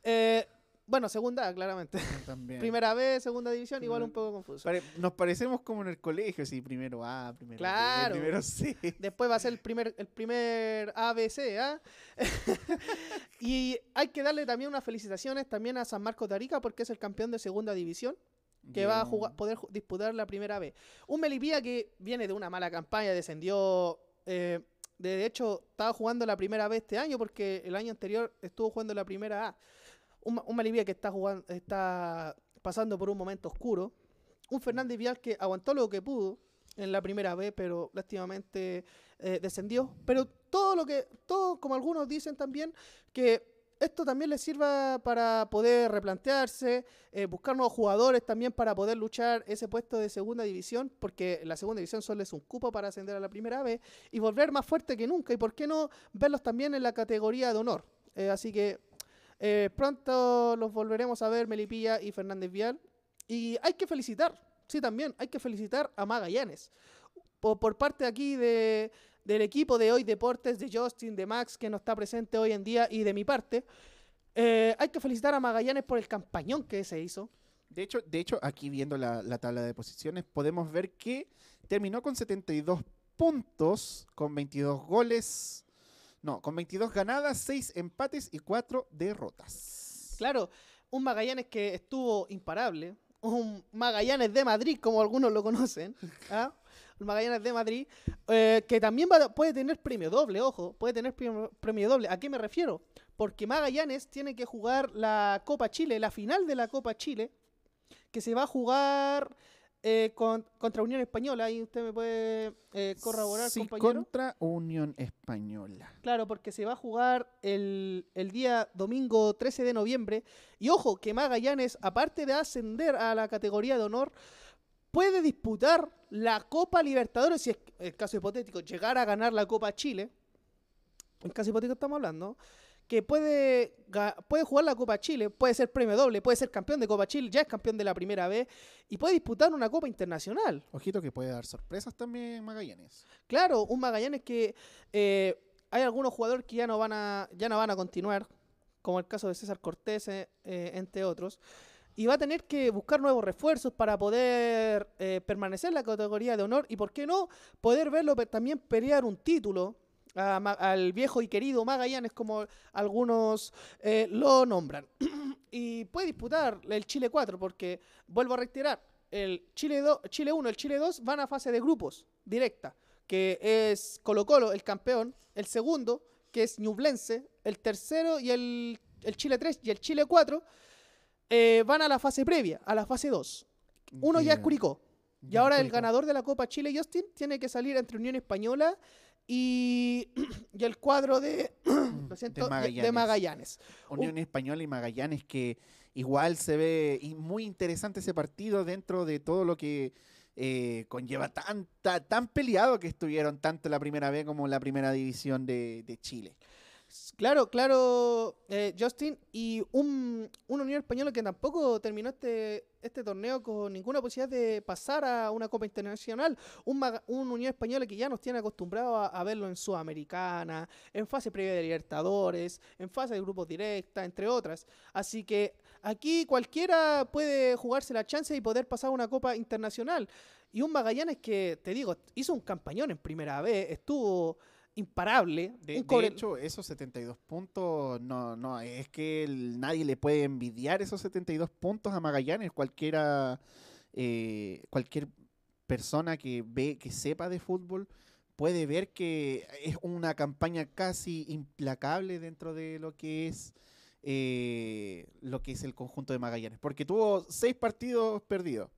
Eh, bueno, segunda A, claramente. [LAUGHS] También. Primera vez, segunda división, igual un poco confuso. Pare- Nos parecemos como en el colegio, sí, primero A, primero B, Claro. primero C. [LAUGHS] Después va a ser el primer, el primer ABC, ¿ah? [LAUGHS] y hay que darle también unas felicitaciones también a San Marcos de Arica porque es el campeón de segunda división que va a jugar, poder disputar la primera vez. Un Melipilla que viene de una mala campaña, descendió. eh, de hecho, estaba jugando la primera vez este año porque el año anterior estuvo jugando la primera A. Un, un que está jugando, está pasando por un momento oscuro. Un Fernández Vial que aguantó lo que pudo en la primera vez, pero lástimamente eh, descendió. Pero todo lo que, todo como algunos dicen también, que esto también les sirva para poder replantearse, eh, buscar nuevos jugadores también para poder luchar ese puesto de segunda división, porque la segunda división solo es un cupo para ascender a la primera vez y volver más fuerte que nunca. Y por qué no verlos también en la categoría de honor. Eh, así que eh, pronto los volveremos a ver Melipilla y Fernández Vial. Y hay que felicitar, sí también, hay que felicitar a Magallanes. Por, parte aquí de, del equipo de Hoy Deportes, de Justin, de Max, que no está presente hoy en día, y de mi parte, eh, hay que felicitar a Magallanes por el campañón que se hizo. De hecho, de hecho aquí viendo la, la tabla de posiciones, podemos ver que terminó con 72 puntos, con 22 goles. No, con 22 ganadas, 6 empates y 4 derrotas. Claro, un Magallanes que estuvo imparable, un Magallanes de Madrid, como algunos lo conocen, [LAUGHS] ¿ah? un Magallanes de Madrid, eh, que también va- puede tener premio doble, ojo, puede tener premio, premio doble. ¿A qué me refiero? Porque Magallanes tiene que jugar la Copa Chile, la final de la Copa Chile, que se va a jugar eh, con- contra Unión Española. Ahí usted me puede eh, corroborar, Sí, compañero. contra Unión Española. Claro, porque se va a jugar el, el día domingo 13 de noviembre. Y ojo, que Magallanes, aparte de ascender a la categoría de honor, puede disputar la Copa Libertadores, si es el caso hipotético, llegar a ganar la Copa Chile. En caso hipotético estamos hablando. Que puede, puede jugar la Copa Chile, puede ser premio doble, puede ser campeón de Copa Chile, ya es campeón de la primera vez y puede disputar una Copa Internacional. Ojito que puede dar sorpresas también Magallanes. Claro, un Magallanes que eh, hay algunos jugadores que ya no van a, ya no van a continuar, como el caso de César Cortés, eh, entre otros y va a tener que buscar nuevos refuerzos para poder eh, permanecer en la categoría de honor y, ¿por qué no?, poder verlo también pelear un título al viejo y querido Magallanes, como algunos eh, lo nombran. [CLEARS THROAT] y puede disputar el Chile 4, porque, vuelvo a reiterar, el Chile, Chile 1 y el Chile 2 van a fase de grupos directa, que es Colo Colo, el campeón, el segundo, que es Ñublense, el tercero y el, el Chile 3 y el Chile 4 eh, van a la fase previa, a la fase 2. Uno ya es Curicó. Y ahora el ganador de la Copa Chile, Justin, tiene que salir entre Unión Española [CLEARS THROAT] y, el cuadro de, [CLEARS THROAT] de, Magallanes. Unión Española y Magallanes, que igual se ve muy interesante ese partido dentro de todo lo que eh, conlleva tan, tan, peleado que estuvieron tanto la primera vez como la primera división de Chile. Claro, claro, eh, Justin. Y un, un, Unión Española que tampoco terminó este, este torneo con ninguna posibilidad de pasar a una Copa Internacional. Un, un Unión Española que ya nos tiene acostumbrados a, verlo en Sudamericana, en fase previa de Libertadores, en fase de grupos directa, entre otras. Así que aquí cualquiera puede jugarse la chance y poder pasar a una Copa Internacional. Y un Magallanes que, te digo, hizo un campañón en primera vez, estuvo imparable. De, hecho, esos 72 puntos, no, no, es que nadie le puede envidiar esos 72 puntos a Magallanes. Cualquiera, eh, cualquier persona que ve, que sepa de fútbol, puede ver que es una campaña casi implacable dentro de lo que es eh, lo que es el conjunto de Magallanes, porque tuvo seis partidos perdidos.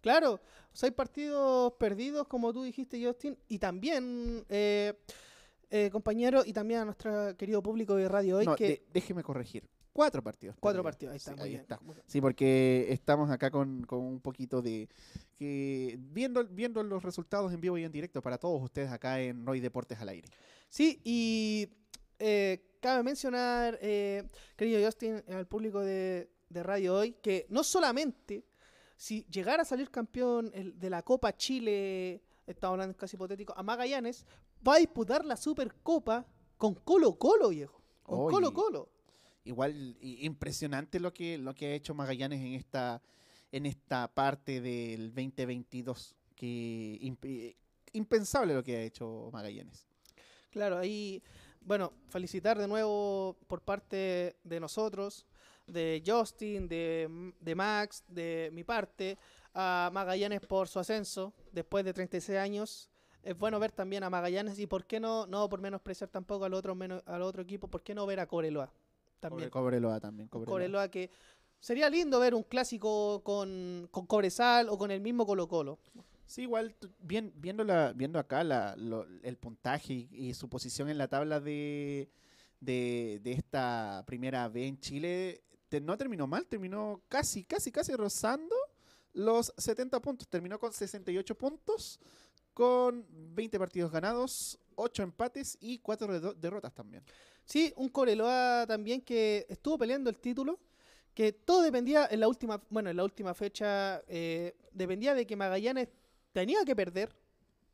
Claro, seis partidos perdidos, como tú dijiste, Justin, y también, eh, eh, compañero, y también a nuestro querido público de Radio Hoy. que... déjeme corregir. Cuatro partidos. Cuatro partidos, ahí está. Sí, ahí está. Sí, porque estamos acá con, un poquito de. que viendo, viendo los resultados en vivo y en directo para todos ustedes acá en Roy Deportes al aire. Sí, y eh, cabe mencionar, querido Justin, al público de, de Radio Hoy, que no solamente si llegara a salir campeón de la Copa Chile, estamos hablando casi hipotético, a Magallanes, va a disputar la Supercopa con Colo Colo, viejo. Con Colo Colo. Igual impresionante lo que, lo que ha hecho Magallanes en esta, en esta parte del 2022. Que impensable lo que ha hecho Magallanes. Claro, ahí, bueno, felicitar de nuevo por parte de nosotros de Justin, de, de, Max, de mi parte, a Magallanes por su ascenso después de 36 años. Es bueno ver también a Magallanes y por qué no, no por menospreciar tampoco al otro, menos, al otro equipo, por qué no ver a Cobreloa también. Cobreloa también. Cobreloa. que sería lindo ver un clásico con, con Cobresal o con el mismo Colo Colo. Sí, igual bien, viendo, la, viendo acá la, el puntaje y, su posición en la tabla de, de, de esta primera B en Chile, no terminó mal, terminó casi, casi, casi rozando los 70 puntos. Terminó con 68 puntos, con 20 partidos ganados, 8 empates y 4 derrotas también. Sí, un Coreloa también que estuvo peleando el título, que todo dependía en la última, bueno, en la última fecha, eh, dependía de que Magallanes tenía que perder,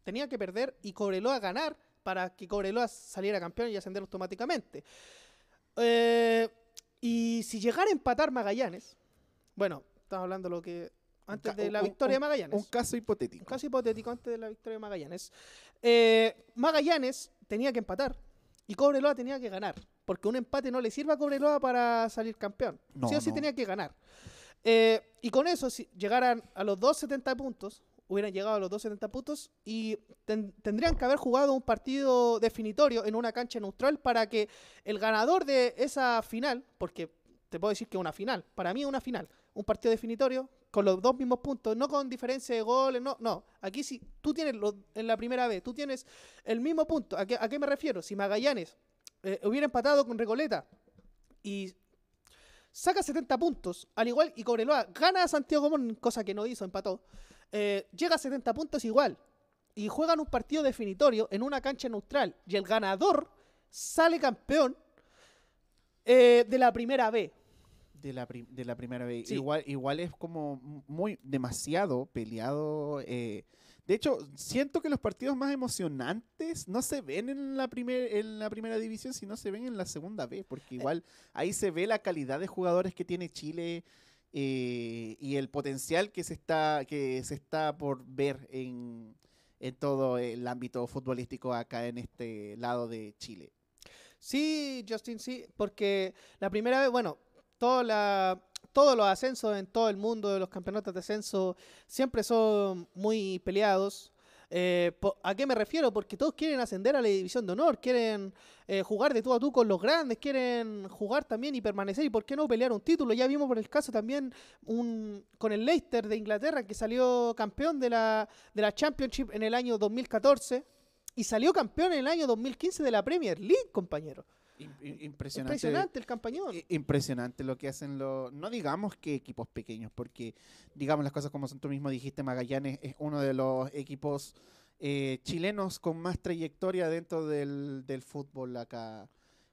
tenía que perder y Cobreloa ganar para que Cobreloa saliera campeón y ascender automáticamente. Eh, y si llegara a empatar Magallanes, bueno, estamos hablando de lo que antes de la victoria de Magallanes. Un caso hipotético. Un caso hipotético antes de la victoria de Magallanes. Eh, Magallanes tenía que empatar y Cobreloa tenía que ganar. Porque un empate no le sirve a Cobreloa para salir campeón. sí o sí tenía que ganar. Eh, y con eso, si llegaran a los 270 puntos, hubieran llegado a los 270 puntos y tendrían que haber jugado un partido definitorio en una cancha neutral para que el ganador de esa final, porque te puedo decir que una final, para mí es una final, un partido definitorio con los dos mismos puntos, no con diferencia de goles, no, no, aquí sí, tú tienes en la primera vez, tú tienes el mismo punto, ¿a qué, a qué me refiero? Si Magallanes eh, hubiera empatado con Recoleta y saca 70 puntos, al igual y Cobreloa gana a Santiago Común, cosa que no hizo, empató. Eh, llega a 70 puntos igual. Y juegan un partido definitorio en una cancha neutral. Y el ganador sale campeón Eh, de la primera B. De la, de la primera. Sí. Igual, igual es como muy demasiado peleado. eh, de hecho, siento que los partidos más emocionantes no se ven en la, primer, en la primera división, sino se ven en la segunda B, porque igual ahí se ve la calidad de jugadores que tiene Chile eh, y el potencial que se está, que se está por ver en, en todo el ámbito futbolístico acá en este lado de Chile. Sí, Justin, sí, porque la primera vez, bueno, toda la, todos los ascensos en todo el mundo los campeonatos de ascenso siempre son muy peleados. Eh, ¿A qué me refiero? Porque todos quieren ascender a la división de honor, quieren eh, jugar de tú a tú con los grandes, quieren jugar también y permanecer y por qué no pelear un título. Ya vimos por el caso también un, con el Leicester de Inglaterra que salió campeón de la, de la Championship en el año 2014 y salió campeón en el año 2015 de la Premier League, compañero. Im- im- Impresionante. Impresionante el campañón. Impresionante lo que hacen los. No digamos que equipos pequeños, porque digamos las cosas como son. Tú mismo dijiste, Magallanes es uno de los equipos eh, chilenos con más trayectoria dentro del, del fútbol acá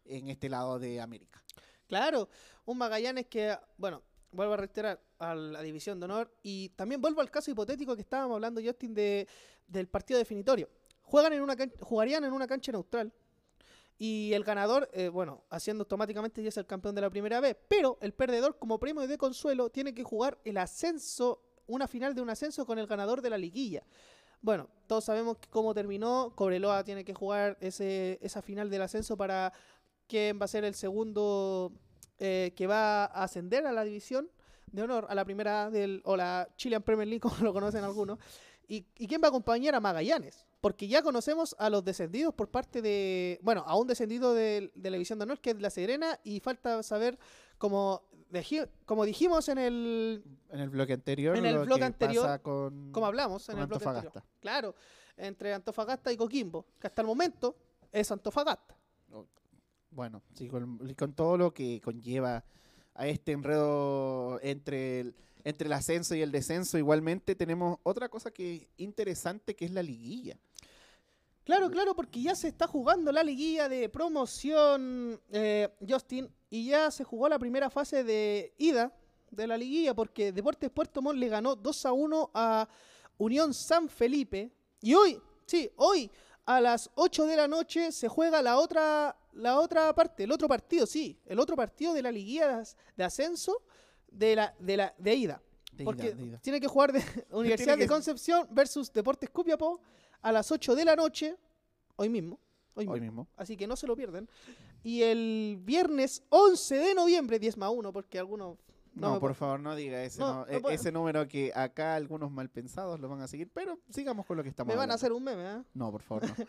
en este lado de América. Claro, un Magallanes que, bueno, vuelvo a reiterar a la división de honor y también vuelvo al caso hipotético que estábamos hablando, Justin, de, del partido definitorio. Juegan en una can- jugarían en una cancha neutral y el ganador, eh, bueno, haciendo automáticamente ya es el campeón de la primera vez, pero el perdedor como premio de consuelo tiene que jugar el ascenso, una final de un ascenso con el ganador de la liguilla. Bueno, todos sabemos cómo terminó. Cobreloa tiene que jugar ese, esa final del ascenso para quién va a ser el segundo eh, que va a ascender a la división de honor, a la primera del, o la Chilean Premier League, [LAUGHS] como lo conocen algunos. ¿Y, y quién va a acompañar a Magallanes? Porque ya conocemos a los descendidos por parte de, bueno, a un descendido de, de la división de honor, que es La Serena, y falta saber, como, como dijimos en el, En el bloque anterior. en el lo bloque que anterior, pasa con, como hablamos en el bloque anterior. Claro, entre Antofagasta y Coquimbo, que hasta el momento es Antofagasta. Bueno, sí, con, con todo lo que conlleva a este enredo entre el, entre el ascenso y el descenso, igualmente tenemos otra cosa que es interesante que es la liguilla. Claro, claro, porque ya se está jugando la liguilla de promoción, eh, Justin, y ya se jugó la primera fase de ida de la liguilla, porque Deportes Puerto Montt le ganó 2 a 1 a Unión San Felipe. Y hoy, sí, hoy a las 8 de la noche se juega la otra, la otra parte, el otro partido, sí, el otro partido de la liguilla de as- de ascenso de la, de la, de ida. De ida, porque de ida. tiene que jugar de [LAUGHS] Universidad que- de Concepción versus Deportes Copiapó a las 8 de la noche, hoy mismo. Hoy, Hoy mismo. mismo. Así que no se lo pierden. Y el viernes 11 de noviembre, 10 más 1, porque algunos... No, me por favor, no diga ese, No, no- no e- ese número que acá algunos mal pensados lo van a seguir, pero sigamos con lo que estamos Me van a hablando. hacer un meme, ¿eh? No, por favor, no. [LAUGHS]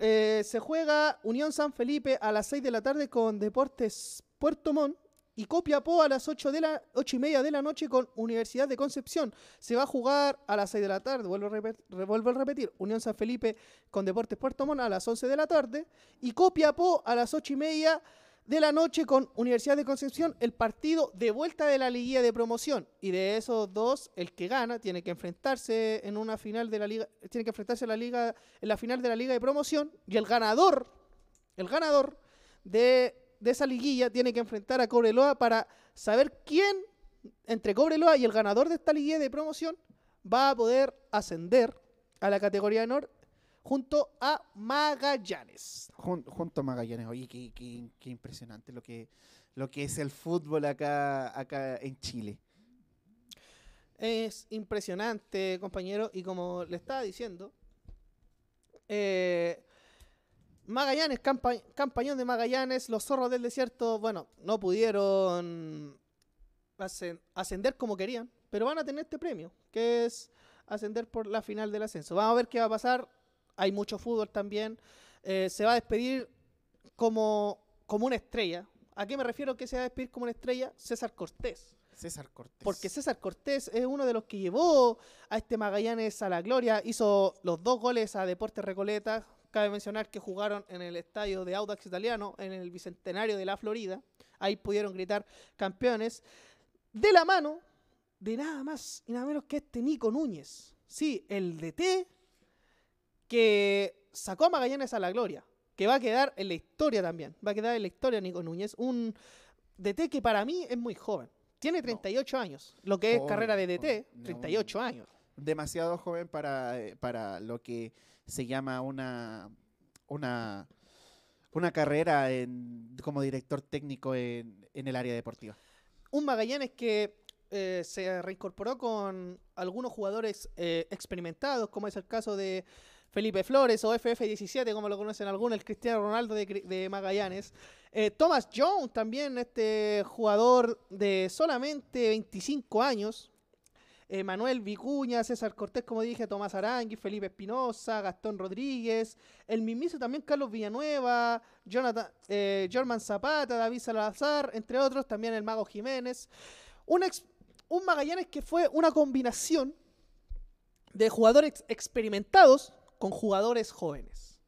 Eh, se juega Unión San Felipe a las 6 de la tarde con Deportes Puerto Montt y Copiapó a las 8, de la, 8 y media de la noche con Universidad de Concepción. Se va a jugar a las 6 de la tarde, vuelvo a, repet- re- vuelvo a repetir, Unión San Felipe con Deportes Puerto Montt a las 11 de la tarde y Copiapó a las 8 y media de la noche con Universidad de Concepción, el partido de vuelta de la liguilla de promoción. Y de esos dos, el que gana tiene que enfrentarse en una final de la liga, tiene que enfrentarse en la liga, en la final de la liga de promoción, y el ganador, el ganador de, de esa liguilla tiene que enfrentar a Cobreloa para saber quién entre Cobreloa y el ganador de esta liguilla de promoción va a poder ascender a la categoría de honor junto a Magallanes. Jun- junto a Magallanes, oye, qué, qué- qué impresionante lo que, lo que es el fútbol acá, acá en Chile. Es impresionante, compañero, y como le estaba diciendo, eh, Magallanes, campa- campañón de Magallanes, los zorros del desierto, bueno, no pudieron ascen- ascender como querían, pero van a tener este premio, que es ascender por la final del ascenso. Vamos a ver qué va a pasar, hay mucho fútbol también, eh, se va a despedir como, como una estrella. ¿A qué me refiero que se va a despedir como una estrella? César Cortés. César Cortés. Porque César Cortés es uno de los que llevó a este Magallanes a la gloria. Hizo los dos goles a Deportes Recoleta. Cabe mencionar que jugaron en el estadio de Audax Italiano, en el Bicentenario de la Florida. Ahí pudieron gritar campeones. De la mano de nada más y nada menos que este Nico Núñez. Sí, el DT que sacó a Magallanes a la gloria. que va a quedar en la historia también. Va a quedar en la historia Nico Núñez. Un DT que para mí es muy joven. Tiene 38 años, lo que es carrera de DT, joven. No, 38 años. Demasiado joven para, eh, para lo que se llama una, una, una carrera en, como director técnico en, en el área deportiva. Un Magallanes que eh, se reincorporó con algunos jugadores eh, experimentados, como es el caso de Felipe Flores o FF17, como lo conocen algunos, el Cristiano Ronaldo de, Magallanes. Eh, Thomas Jones, también este jugador de solamente 25 años. Eh, Manuel Vicuña, César Cortés, como dije, Tomás Arangui, Felipe Espinosa, Gastón Rodríguez, el mismísimo también Carlos Villanueva, Jonathan, eh, Jorman Zapata, David Salazar, entre otros, también el Mago Jiménez. Un, Magallanes que fue una combinación de jugadores experimentados con jugadores jóvenes.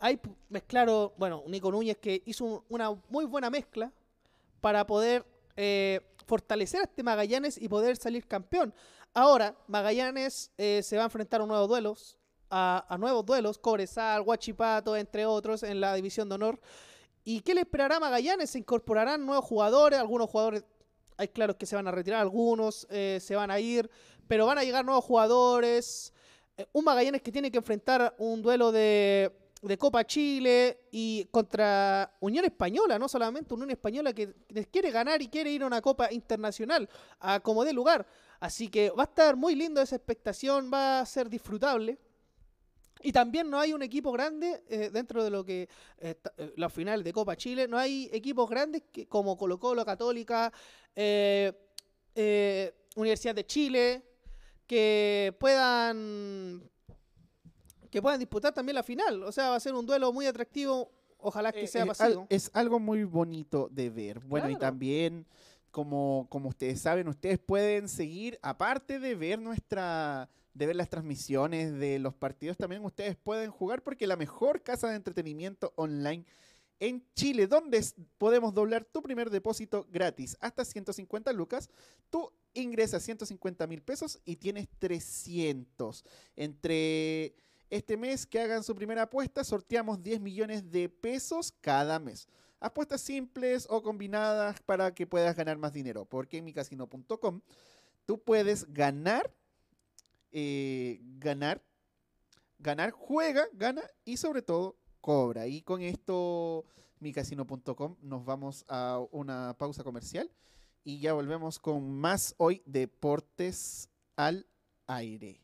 P- mezclaron, bueno, Nico Núñez que hizo un- una muy buena mezcla para poder eh, fortalecer a este Magallanes y poder salir campeón. Ahora, Magallanes eh, se va a enfrentar a nuevos duelos, a, nuevos duelos, Cobresal, Huachipato, entre otros, en la división de honor. ¿Y qué le esperará Magallanes? ¿Se incorporarán nuevos jugadores? Algunos jugadores, hay claros que se van a retirar, algunos eh, se van a ir, pero van a llegar nuevos jugadores. Eh, un Magallanes que tiene que enfrentar un duelo de, de Copa Chile y contra Unión Española, no solamente Unión Española que quiere ganar y quiere ir a una Copa Internacional a como dé lugar. Así que va a estar muy lindo esa expectación, va a ser disfrutable. Y también no hay un equipo grande eh, dentro de lo que eh, eh, la final de Copa Chile, no hay equipos grandes que, como Colo Colo, Católica, eh, Universidad de Chile, que puedan que puedan disputar también la final. O sea, va a ser un duelo muy atractivo. Ojalá que sea pasivo. es algo muy bonito de ver. Bueno, y también, como, ustedes saben, ustedes pueden seguir, aparte de ver nuestra de ver las transmisiones de los partidos, también ustedes pueden jugar porque la mejor casa de entretenimiento online en Chile, donde podemos doblar tu primer depósito gratis hasta 150 lucas, tú ingresas 150 mil pesos y tienes 300. Entre este mes que hagan su primera apuesta, sorteamos 10 millones de pesos cada mes. Apuestas simples o combinadas para que puedas ganar más dinero, porque en micasino.com tú puedes ganar, eh, ganar, ganar, juega, gana y sobre todo cobra. Y con esto, micasino.com, nos vamos a una pausa comercial y ya volvemos con más hoy Deportes al aire.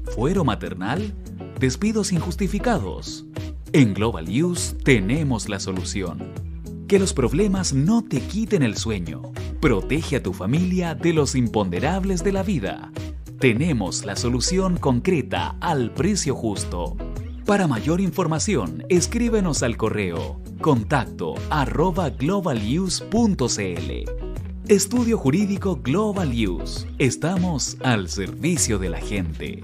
fuero maternal, despidos injustificados. En Global Use tenemos la solución. Que los problemas no te quiten el sueño. Protege a tu familia de los imponderables de la vida. Tenemos la solución concreta al precio justo. Para mayor información, escríbenos al correo contacto arroba globaluse.cl. Estudio Jurídico Global Use. Estamos al servicio de la gente.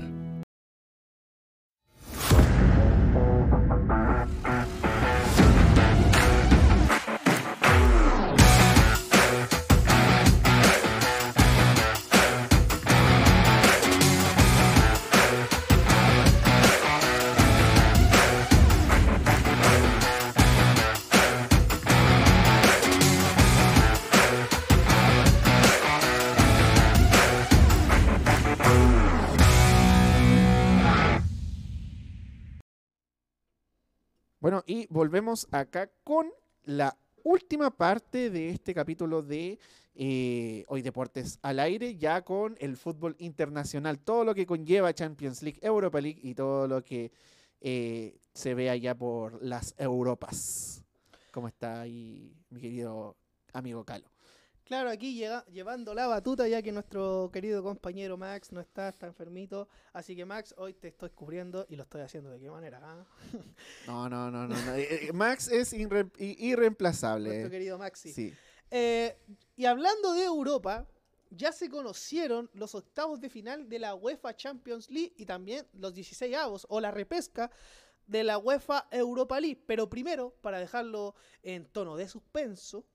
Bueno, y volvemos acá con la última parte de este capítulo de eh, Hoy Deportes al Aire, ya con el fútbol internacional, todo lo que conlleva Champions League, Europa League y todo lo que eh, se ve allá por las Europas. ¿Cómo está ahí mi querido amigo Calo? Claro, aquí llega, llevando la batuta ya que nuestro querido compañero Max no está, está enfermito. Así que Max, hoy te estoy cubriendo y lo estoy haciendo de qué manera. ¿ah? [LAUGHS] No, no, no, no. no. Eh, eh, Max es irre- irreemplazable. Nuestro querido Maxi. Sí. Eh, y hablando de Europa, ya se conocieron los octavos de final de la UEFA Champions League y también los 16 avos o la repesca de la UEFA Europa League. Pero primero, para dejarlo en tono de suspenso,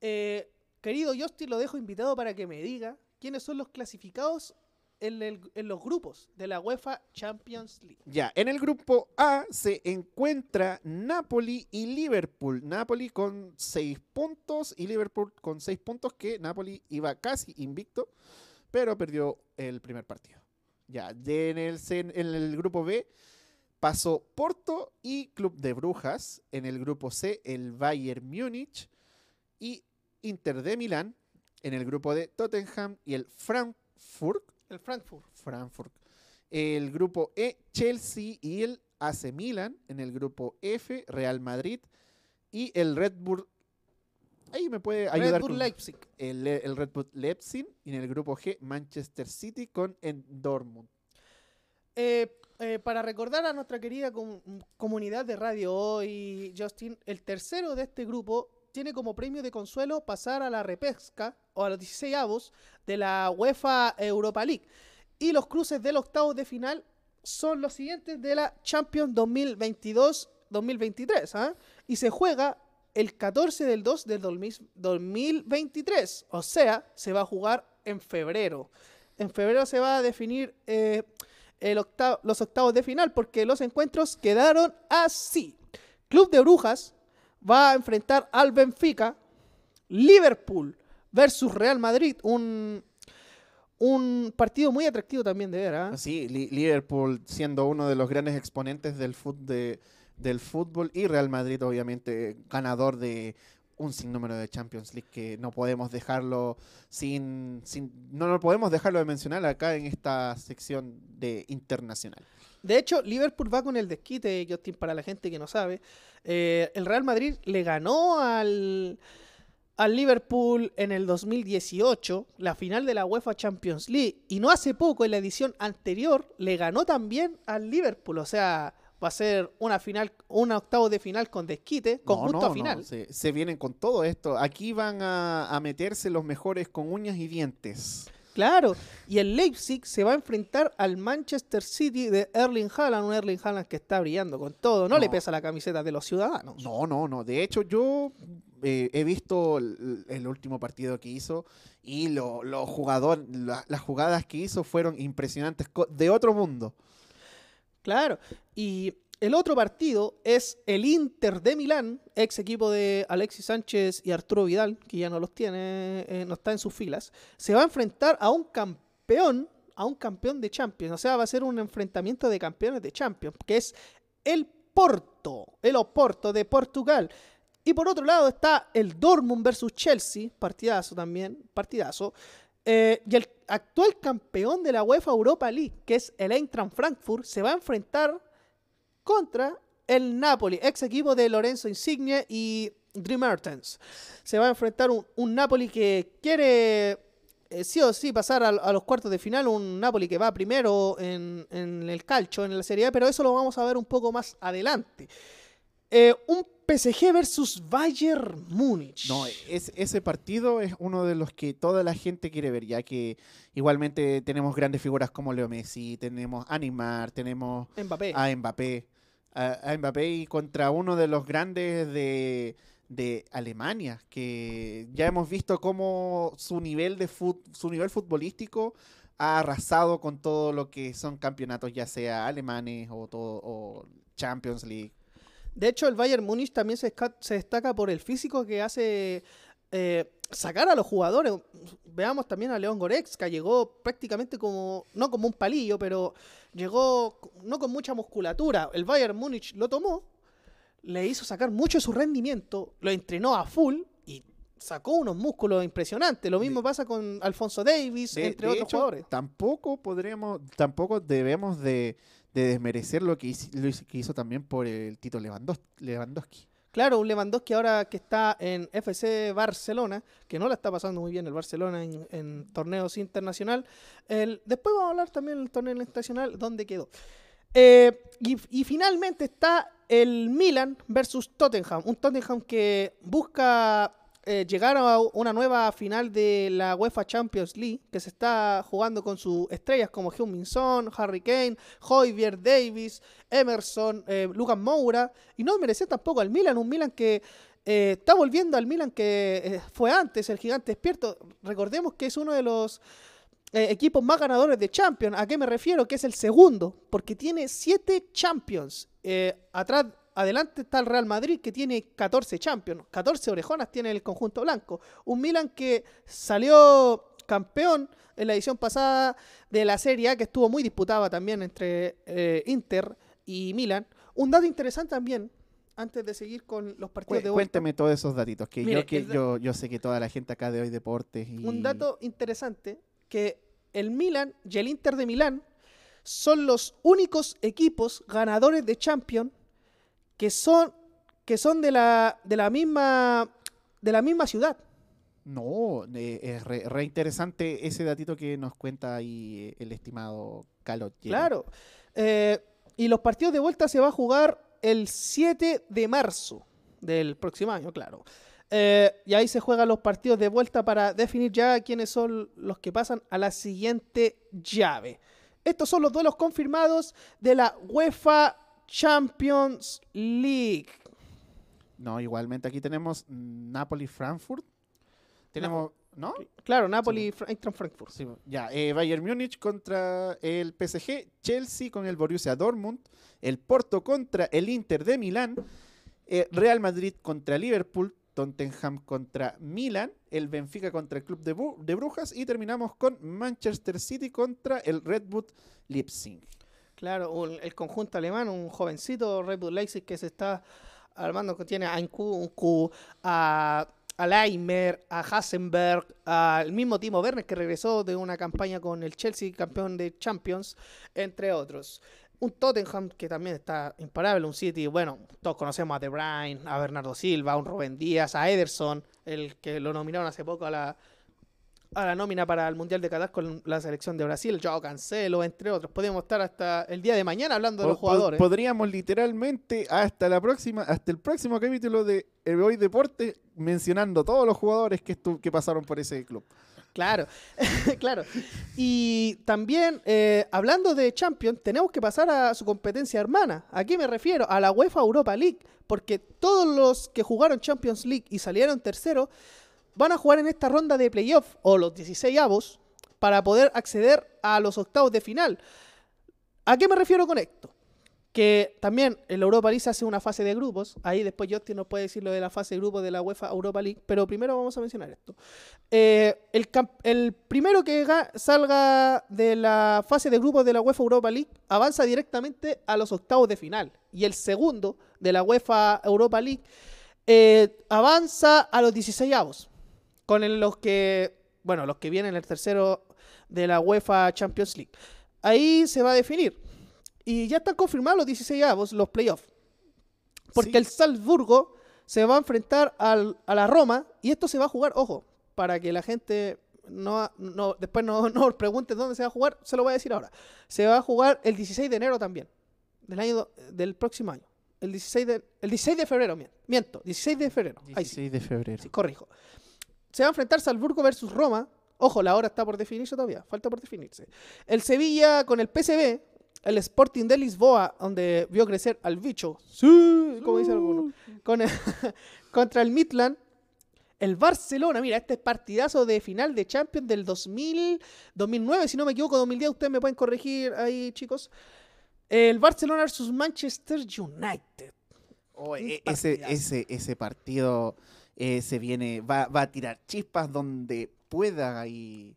eh, querido Justin, lo dejo invitado para que me diga quiénes son los clasificados en, los grupos de la UEFA Champions League. Ya, en el grupo A se encuentra Napoli y Liverpool. Napoli con 6 puntos y Liverpool con 6 puntos que Napoli iba casi invicto, pero perdió el primer partido. Ya, en, el, en el grupo B pasó Porto y Club de Brujas. En el grupo C el Bayern Múnich y Inter de Milán. En el grupo D Tottenham y el Frankfurt. El Frankfurt. Frankfurt. El grupo E, Chelsea y el AC Milan. En el grupo F, Real Madrid y el Red Bull. Ahí me puede ayudar. Red Bull con- Leipzig. El, el Red Bull Leipzig. Y en el grupo G, Manchester City con el Dortmund. Eh, eh, para recordar a nuestra querida com- comunidad de radio hoy, Justin, el tercero de este grupo tiene como premio de consuelo pasar a la repesca o a los 16 avos de la UEFA Europa League. Y los cruces del octavo de final son los siguientes de la Champions 2022-2023. ¿ah? Y se juega el 14 del 2 del 2000 2023. O sea, se va a jugar en febrero. En febrero se va a definir eh, el octavo- los octavos de final porque los encuentros quedaron así. Club de Brujas va a enfrentar al Benfica. Liverpool versus Real Madrid. Un, un partido muy atractivo también de ver. ¿ah? Sí, Li- Liverpool siendo uno de los grandes exponentes del fútbol y Real Madrid obviamente ganador de un sinnúmero de Champions League que no podemos dejarlo sin, sin no, no podemos dejarlo de mencionar acá en esta sección de internacional. De hecho, Liverpool va con el desquite, Justin, para la gente que no sabe. Eh, el Real Madrid le ganó al, al Liverpool en el 2018, la final de la UEFA Champions League. Y no hace poco, en la edición anterior, le ganó también al Liverpool. O sea, va a ser una final, un octavo de final con desquite, con No, justo no, a no, final. se, se vienen con todo esto. Aquí van a, a meterse los mejores con uñas y dientes. Claro, y el Leipzig se va a enfrentar al Manchester City de Erling Haaland, un Erling Haaland que está brillando con todo, no, le pesa la camiseta de los ciudadanos. No, no, no. De hecho, yo eh, he visto el, el último partido que hizo y lo- los jugadores, la- las jugadas que hizo fueron impresionantes, de otro mundo. Claro, y el otro partido es el Inter de Milán, ex equipo de Alexis Sánchez y Arturo Vidal, que ya no los tiene, eh, no está en sus filas, se va a enfrentar a un campeón, a un campeón de Champions, o sea, va a ser un enfrentamiento de campeones de Champions, que es el Porto, el Oporto de Portugal. Y por otro lado está el Dortmund versus Chelsea, partidazo también, partidazo. Eh, y el actual campeón de la UEFA Europa League, que es el Eintracht Frankfurt, se va a enfrentar contra el Napoli, ex equipo de Lorenzo Insigne y Dream Mertens. Se va a enfrentar un, un Napoli que quiere eh, sí o sí pasar a, a los cuartos de final, un Napoli que va primero en, en el calcio, en la Serie A, pero eso lo vamos a ver un poco más adelante. Eh, un PSG versus Bayern Múnich. No, es, ese partido es uno de los que toda la gente quiere ver, ya que igualmente tenemos grandes figuras como Leo Messi, tenemos a Neymar, tenemos Mbappé. a Mbappé, a, Mbappé y contra uno de los grandes de, de Alemania, que ya hemos visto cómo su nivel de fut- su nivel futbolístico ha arrasado con todo lo que son campeonatos, ya sea alemanes o todo Champions League. De hecho, el Bayern Múnich también se, se destaca por el físico que hace eh, sacar a los jugadores. Veamos también a León Goretzka, llegó prácticamente como, no como un palillo, pero llegó no con mucha musculatura. El Bayern Múnich lo tomó le hizo sacar mucho de su rendimiento, lo entrenó a full y sacó unos músculos impresionantes. Lo mismo pasa con Alfonso Davis, De- entre de otros hecho, jugadores. Tampoco podríamos, tampoco debemos de, de desmerecer lo que hizo, lo que hizo también por el Tito Lewandowski. Claro, un Lewandowski ahora que está en FC Barcelona, que no la está pasando muy bien el Barcelona en, torneos internacional. El, después vamos a hablar también del torneo internacional, dónde quedó. Eh, y, y finalmente está el Milan versus Tottenham. Un Tottenham que busca eh, llegar a una nueva final de la UEFA Champions League, que se está jugando con sus estrellas como Heung-Min Son, Harry Kane, Hoybier Davis, Emerson, eh, Lucas Moura. Y no merecer tampoco al Milan, un Milan que eh, está volviendo al Milan que eh, fue antes, el gigante despierto. Recordemos que es uno de los equipos más ganadores de Champions. ¿A qué me refiero? Que es el segundo, porque tiene 7 Champions. Atrás, adelante está el Real Madrid, que tiene 14 Champions. 14 orejonas tiene el conjunto blanco. Un Milan que salió campeón en la edición pasada de la Serie A, que estuvo muy disputada también entre eh, Inter y Milan. Un dato interesante también, antes de seguir con los partidos Cué- de vuelta. Cuéntame todos esos datitos, que, Mire, yo, que yo, yo sé que toda la gente acá de hoy deportes y... Un dato interesante, que el Milan y el Inter de Milán son los únicos equipos ganadores de Champions que son, que son de, la, de, la misma, de la misma ciudad. No, eh, es re, re interesante ese datito que nos cuenta ahí eh, el estimado Calot. Claro. Eh, y los partidos de vuelta se va a jugar el 7 de marzo del próximo año, claro. Eh, y ahí se juegan los partidos de vuelta para definir ya quiénes son los que pasan a la siguiente llave. Estos son los duelos confirmados de la UEFA Champions League. No, igualmente aquí tenemos Napoli-Frankfurt. Tenemos, ¿no? Claro, Napoli, Eintracht Frankfurt. Sí, ya, eh, Bayern Múnich contra el PSG, Chelsea con el Borussia Dortmund, el Porto contra el Inter de Milán, eh, Real Madrid contra Liverpool, Tottenham contra Milan, el Benfica contra el Club de, Bu- de Brujas y terminamos con Manchester City contra el Red Bull Leipzig. Claro, el conjunto alemán, un jovencito Red Bull Leipzig que se está armando, que tiene a Nkunku, a, a Leimer, a Hasenberg, al mismo Timo Werner que regresó de una campaña con el Chelsea, campeón de Champions, entre otros. Un Tottenham que también está imparable, un City, bueno, todos conocemos a De Bruyne, a Bernardo Silva, a un Rubén Díaz, a Ederson, el que lo nominaron hace poco a la, a la nómina para el Mundial de Qatar con la selección de Brasil, Joao Cancelo, entre otros. Podemos estar hasta el día de mañana hablando de los jugadores. Podríamos literalmente hasta la próxima, hasta el próximo capítulo de Hoy Deporte mencionando todos los jugadores que, que pasaron por ese club. Claro, [LAUGHS] claro. Y también, eh, hablando de Champions, tenemos que pasar a su competencia hermana. ¿A qué me refiero? A la UEFA Europa League. Porque todos los que jugaron Champions League y salieron terceros van a jugar en esta ronda de playoff o los 16 avos para poder acceder a los octavos de final. ¿A qué me refiero con esto? Que también en la Europa League se hace una fase de grupos. Ahí después Justin nos puede decir lo de la fase de grupos de la UEFA Europa League. Pero primero vamos a mencionar esto. Eh, el, el primero que ga- salga de la fase de grupos de la UEFA Europa League avanza directamente a los octavos de final. Y el segundo de la UEFA Europa League eh, avanza a los 16 avos. Con los que, bueno, los que vienen el tercero de la UEFA Champions League. Ahí se va a definir. Y ya están confirmados los 16 avos, los playoffs. Porque el Salzburgo se va a enfrentar al- a la Roma y esto se va a jugar, ojo, para que la gente no, no después no [LAUGHS] nos pregunte dónde se va a jugar, se lo voy a decir ahora. Se va a jugar el 16 de enero también, del año del próximo año. El 16 de, el 16 de febrero, mien- miento, 16 de febrero. Ahí sí. 16 de febrero. Sí, corrijo. Se va a enfrentar Salzburgo versus Roma. Ojo, la hora está por definirse todavía. Falta por definirse. El Sevilla con el PSV. El Sporting de Lisboa, donde vio crecer al bicho. Sí, como dice alguno. Con el- [LAUGHS] contra el Midland. El Barcelona, mira, este es partidazo de final de Champions del 2000, 2009, si no me equivoco, 2010, ustedes me pueden corregir ahí, chicos. El Barcelona versus Manchester United. Oh, e- ese, ese, ese partido eh, se viene, va, va a tirar chispas donde pueda y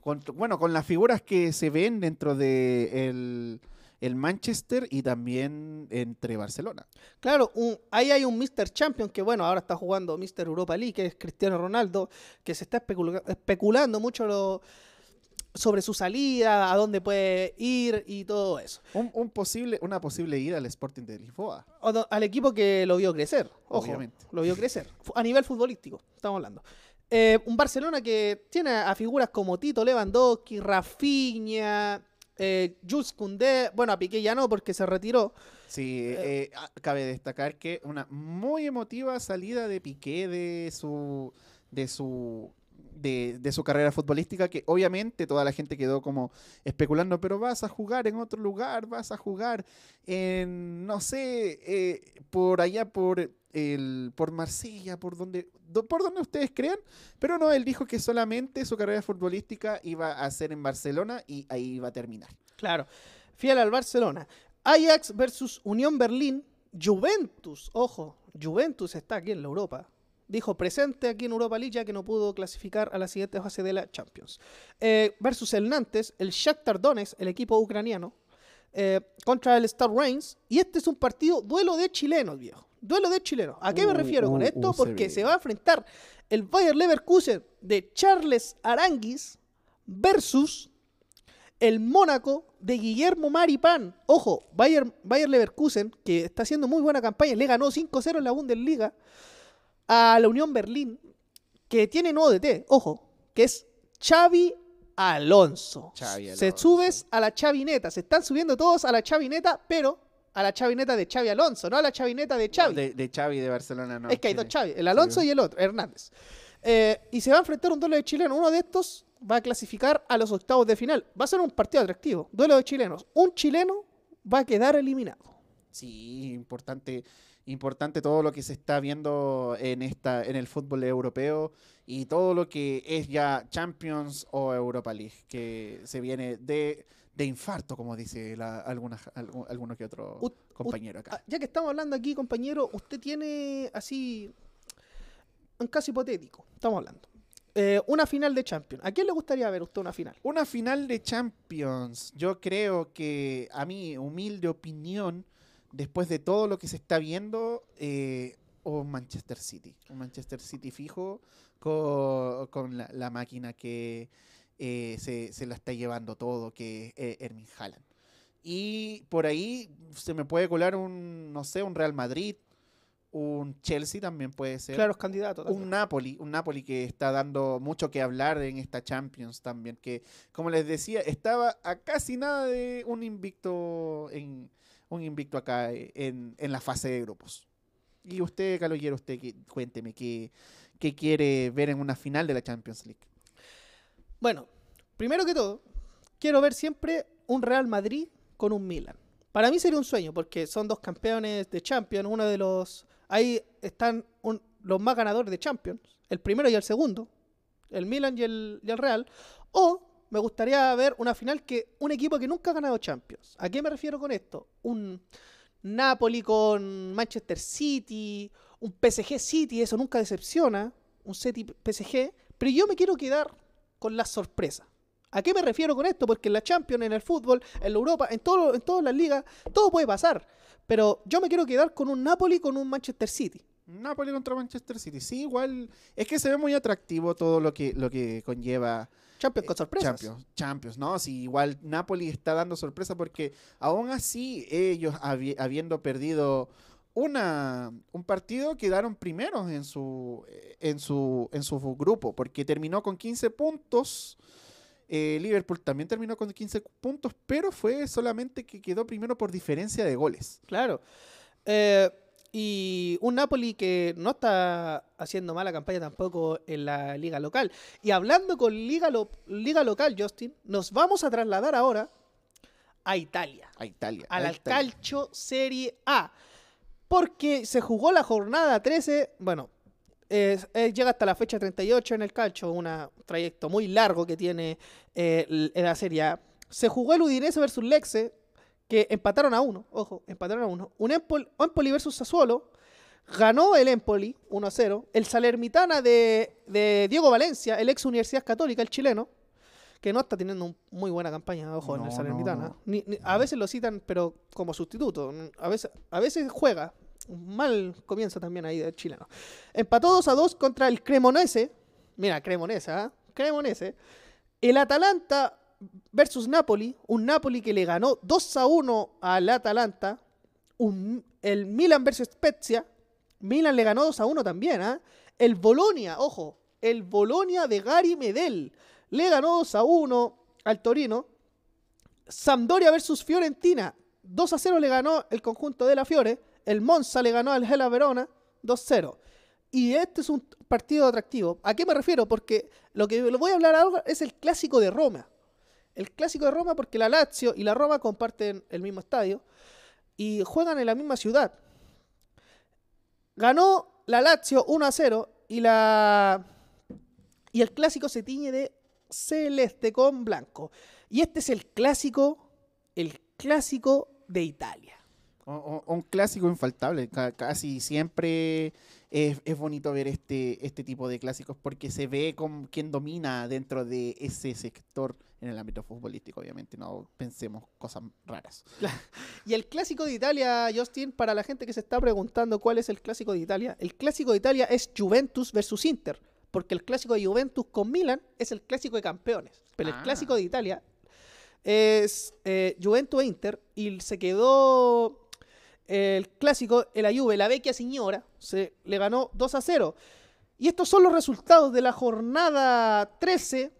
con- bueno, con las figuras que se ven dentro de el, el Manchester y también entre Barcelona. Claro, ahí hay un Mr. Champion que, bueno, ahora está jugando Mr. Europa League, que es Cristiano Ronaldo, que se está especula- especulando mucho lo- sobre su salida, a dónde puede ir y todo eso. Un, un posible, una posible ida al Sporting de Lisboa. O al equipo que lo vio crecer, ojo, Obviamente. lo vio crecer, a nivel futbolístico, estamos hablando. Eh, un Barcelona que tiene a figuras como Tito Lewandowski, Rafinha, eh, Jules Koundé, bueno, a Piqué ya no porque se retiró. Sí, eh, ah, cabe destacar que una muy emotiva salida de Piqué de su de su de, su carrera futbolística que obviamente toda la gente quedó como especulando, pero vas a jugar en otro lugar, vas a jugar en no sé, eh, por allá por el por Marsella, por donde do- por donde ustedes crean, pero no, él dijo que solamente su carrera futbolística iba a ser en Barcelona y ahí iba a terminar. Claro, fiel al Barcelona. Ajax versus Unión Berlín, Juventus, ojo, Juventus está aquí en la Europa. Dijo presente aquí en Europa League ya que no pudo clasificar a la siguiente fase de la Champions. Eh, versus el Nantes, el Shakhtar Donetsk, el equipo ucraniano, eh, contra el Star Reigns. Y este es un partido duelo de chilenos, viejo. Duelo de chilenos. ¿A qué me Uh, refiero con uh, esto? uh, Porque se va a enfrentar el Bayer Leverkusen de Charles Aranguis versus el Mónaco de Guillermo Maripán. Ojo, Bayer, Bayer Leverkusen, que está haciendo muy buena campaña, le ganó 5-0 en la Bundesliga a la Unión Berlín, que tiene nuevo DT, ojo, que es Xavi Alonso. Xavi Se Alonso. subes a la chavineta, se están subiendo todos a la chavineta, pero a la chavineta de Xavi Alonso, no a la chavineta de Xavi. De, de Xavi de Barcelona, no. es que hay dos Xavi, el Alonso Sí. y el otro, Hernández. Eh, y se va a enfrentar un duelo de chilenos. Uno de estos va a clasificar a los octavos de final. Va a ser un partido atractivo. Duelo de chilenos. Un chileno va a quedar eliminado. Sí, importante, importante todo lo que se está viendo en esta, en el fútbol europeo y todo lo que es ya Champions o Europa League, que se viene de, de infarto, como dice la, alguna, algu- alguno que otro Ut- compañero acá. ah, ya que estamos hablando aquí, compañero, usted tiene así un caso hipotético. Estamos hablando. Eh, una final de Champions. ¿A quién le gustaría ver usted una final? Una final de Champions. Yo creo que, a mi humilde opinión, después de todo lo que se está viendo, eh, un Manchester City. Un Manchester City fijo co- con, la, la máquina que eh, se, se la está llevando todo, que es eh, Erling Haaland. Y por ahí se me puede colar un, no sé, un Real Madrid, un Chelsea también puede ser. Claros candidatos. Un Napoli, un Napoli que está dando mucho que hablar en esta Champions también, que como les decía, estaba a casi nada de un invicto en un invicto acá eh, en, en la fase de grupos. Y usted, Caloyero, usted cuénteme qué, qué quiere ver en una final de la Champions League. Bueno, primero que todo, quiero ver siempre un Real Madrid con un Milan. Para mí sería un sueño, porque son dos campeones de Champions, uno de los... Ahí están los más ganadores de Champions, el primero y el segundo, el Milan y el, y el Real. O me gustaría ver una final que un equipo que nunca ha ganado Champions. ¿A qué me refiero con esto? Un Napoli con Manchester City, un PSG City, eso nunca decepciona, un City PSG, pero yo me quiero quedar con la sorpresa. ¿A qué me refiero con esto? Porque en la Champions, en el fútbol, en la Europa, en, todo, en todas las ligas, todo puede pasar. Pero yo me quiero quedar con un Napoli con un Manchester City. Napoli contra Manchester City. Sí, igual es que se ve muy atractivo todo lo que, lo que conlleva Champions con sorpresas. Champions, Champions, ¿no? Sí, igual Napoli está dando sorpresa porque aún así ellos habi- habiendo perdido una, un partido quedaron primeros en su, en su, en su grupo porque terminó con 15 puntos. Eh, Liverpool también terminó con 15 puntos, pero fue solamente que quedó primero por diferencia de goles. Claro. Eh, y un Napoli que no está haciendo mala campaña tampoco en la liga local. Y hablando con liga, lo- liga local, Justin, nos vamos a trasladar ahora a Italia. A Italia. a la a Italia. Calcio Serie A. Porque se jugó la jornada 13, bueno, es- eh, llega hasta la fecha 38 en el calcio, un trayecto muy largo que tiene eh, la Serie A. Se jugó el Udinese versus Lexe, que empataron a uno, ojo, empataron a uno. Un Empol- Empoli versus Sassuolo, ganó el Empoli 1-0. El Salernitana de, de Diego Valencia, el ex Universidad Católica, el chileno, que no está teniendo una muy buena campaña, ojo, en el no. Ni- ni- a veces lo citan, pero como sustituto. A veces, a veces juega. Un mal comienzo también ahí del chileno. Empató 2 a 2 contra el Cremonese. Mira, Cremonese, ¿ah? Cremonese. El Atalanta versus Napoli. Un Napoli que le ganó 2 a 1 al Atalanta. Un- el Milan versus Spezia. Milan le ganó 2 a 1 también, ¿ah? El Bolonia, ojo, el Bolonia de Gary Medel le ganó 2 a 1 al Torino. Sampdoria versus Fiorentina, 2 a 0 le ganó el conjunto de la Fiore. El Monza le ganó al Hela Verona 2-0. Y este es un partido atractivo. ¿A qué me refiero? Porque lo que voy a hablar ahora es el clásico de Roma. El clásico de Roma porque la Lazio y la Roma comparten el mismo estadio y juegan en la misma ciudad. Ganó la Lazio 1 a 0 y la y el clásico se tiñe de celeste con blanco. Y este es el clásico, el clásico de Italia. O- o- un clásico infaltable. ca- casi siempre es, es bonito ver este, este tipo de clásicos porque se ve con quién domina dentro de ese sector en el ámbito futbolístico, obviamente. No pensemos cosas raras. [LAUGHS] Y el clásico de Italia, Justin, para la gente que se está preguntando cuál es el clásico de Italia, el clásico de Italia es Juventus versus Inter, porque el clásico de Juventus con Milan es el clásico de campeones, pero Ah. el clásico de Italia es eh, Juventus e Inter y se quedó el clásico, la Juve, la vecchia señora, se le ganó 2 a 0. Y estos son los resultados de la jornada 13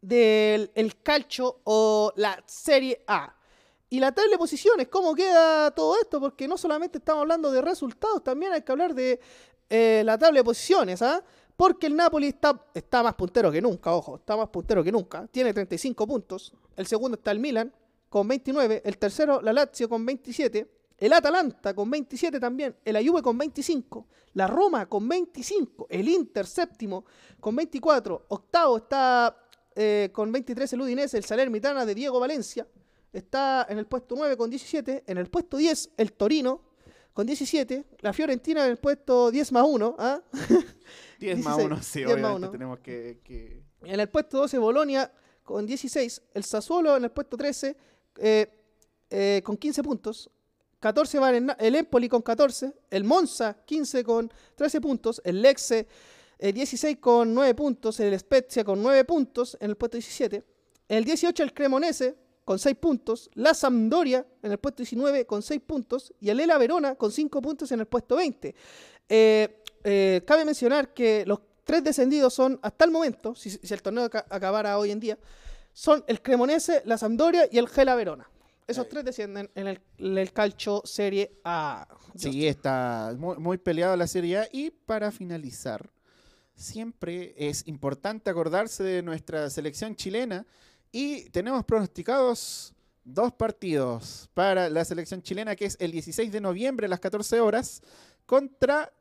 del el calcio o la Serie A. Y la tabla de posiciones, ¿cómo queda todo esto? Porque no solamente estamos hablando de resultados, también hay que hablar de eh, la tabla de posiciones, ¿ah? Porque el Napoli está, está más puntero que nunca, ojo, está más puntero que nunca. Tiene 35 puntos. El segundo está el Milan con 29. El tercero, la Lazio con 27. El Atalanta con 27 también. El Juve con 25. La Roma con 25. El Inter séptimo con 24. Octavo está eh, con 23 el Udinese, el Salernitana de Diego Valencia. Está en el puesto 9 con 17. En el puesto 10 el Torino con 17. La Fiorentina en el puesto 10 más 1. ¿ah? [LAUGHS] 10 más 16, 1, sí, 10 más obviamente 1. tenemos que... que- En el puesto 12, Bolonia con 16. El Sassuolo en el puesto 13 eh, eh, con 15 puntos. 14 va el, el Empoli con 14. El Monza 15 con 13 puntos. El Lexe eh, 16 con 9 puntos. El Spezia con 9 puntos en el puesto 17. El 18 el Cremonese con 6 puntos. La Sampdoria en el puesto 19 con 6 puntos. Y el Ela Verona con 5 puntos en el puesto 20. Eh, eh, cabe mencionar que los tres descendidos son, hasta el momento, si, si el torneo aca- acabara hoy en día, son el Cremonese, la Sampdoria y el Gela Verona. Esos tres descienden en el, en el calcio Serie A. Sí, está muy, muy peleada la Serie A. Y para finalizar, siempre es importante acordarse de nuestra selección chilena. Y tenemos pronosticados dos partidos para la selección chilena, que es el 16 de noviembre a las 14 horas, contra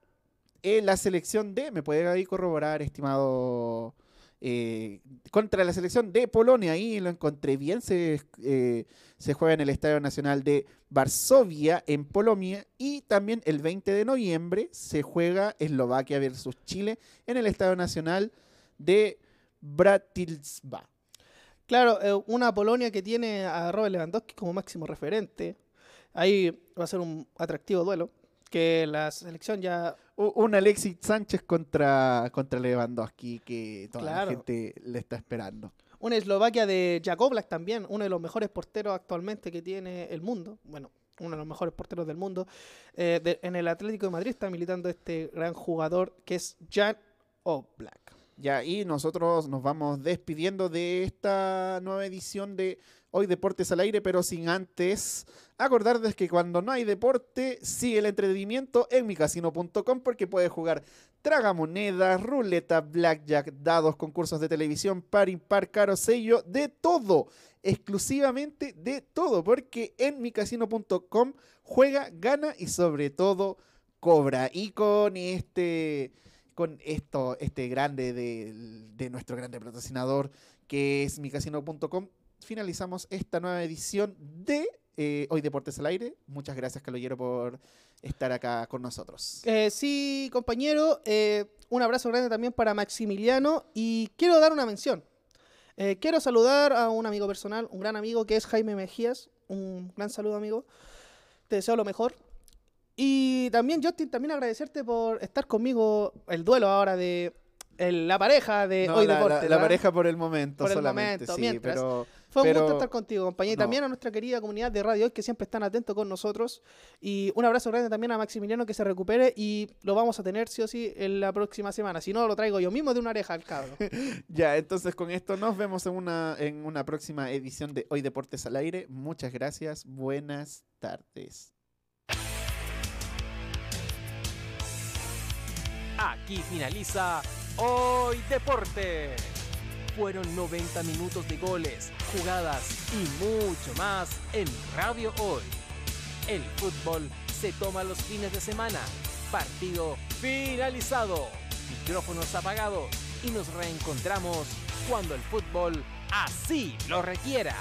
eh, la selección de, me puede ahí corroborar, estimado, eh, contra la selección de Polonia, ahí lo encontré bien, se, eh, se juega en el Estadio Nacional de Varsovia, en Polonia, y también el 20 de noviembre se juega Eslovaquia versus Chile en el Estadio Nacional de Bratislava. Claro, eh, una Polonia que tiene a Robert Lewandowski como máximo referente. Ahí va a ser un atractivo duelo. Que la selección ya. Un Alexis Sánchez contra, contra Lewandowski que toda Claro. la gente le está esperando. Una Eslovaquia de Jakoblak también, uno de los mejores porteros actualmente que tiene el mundo. Bueno, uno de los mejores porteros del mundo. Eh, de- en el Atlético de Madrid está militando este gran jugador que es Jan Oblak. Ya, y nosotros nos vamos despidiendo de esta nueva edición de Hoy Deportes al Aire, pero sin antes acordarles que cuando no hay deporte, sigue el entretenimiento en micasino.com porque puedes jugar tragamonedas, ruleta, blackjack, dados, concursos de televisión, par, impar, caro, sello, de todo, exclusivamente de todo, porque en micasino.com juega, gana y sobre todo cobra. Y con este con esto, este grande de, de nuestro grande patrocinador que es micasino.com, finalizamos esta nueva edición de eh, Hoy Deportes al Aire. Muchas gracias, Caloyero, por estar acá con nosotros. Eh, sí, compañero, eh, un abrazo grande también para Maximiliano y quiero dar una mención. Eh, quiero saludar a un amigo personal, un gran amigo que es Jaime Mejías. Un gran saludo, amigo. Te deseo lo mejor. Y también, Justin, también agradecerte por estar conmigo el duelo ahora de el- la pareja de No, Hoy la, Deportes. la- la ¿verdad? pareja por el momento Por el solamente, momento, sí, mientras. pero... Fue un gusto estar contigo, compañía. Y no. también a nuestra querida comunidad de Radio Hoy, que siempre están atentos con nosotros. Y un abrazo grande también a Maximiliano, que se recupere. Y lo vamos a tener sí o sí en la próxima semana. Si no, lo traigo yo mismo de una oreja al cabro. [LAUGHS] Ya, entonces con esto nos vemos en una, en una próxima edición de Hoy Deportes al Aire. Muchas gracias, buenas tardes. Aquí finaliza Hoy Deporte. Fueron 90 minutos de goles, jugadas y mucho más en Radio Hoy. El fútbol se toma los fines de semana. Partido finalizado. Micrófonos apagados y nos reencontramos cuando el fútbol así lo requiera.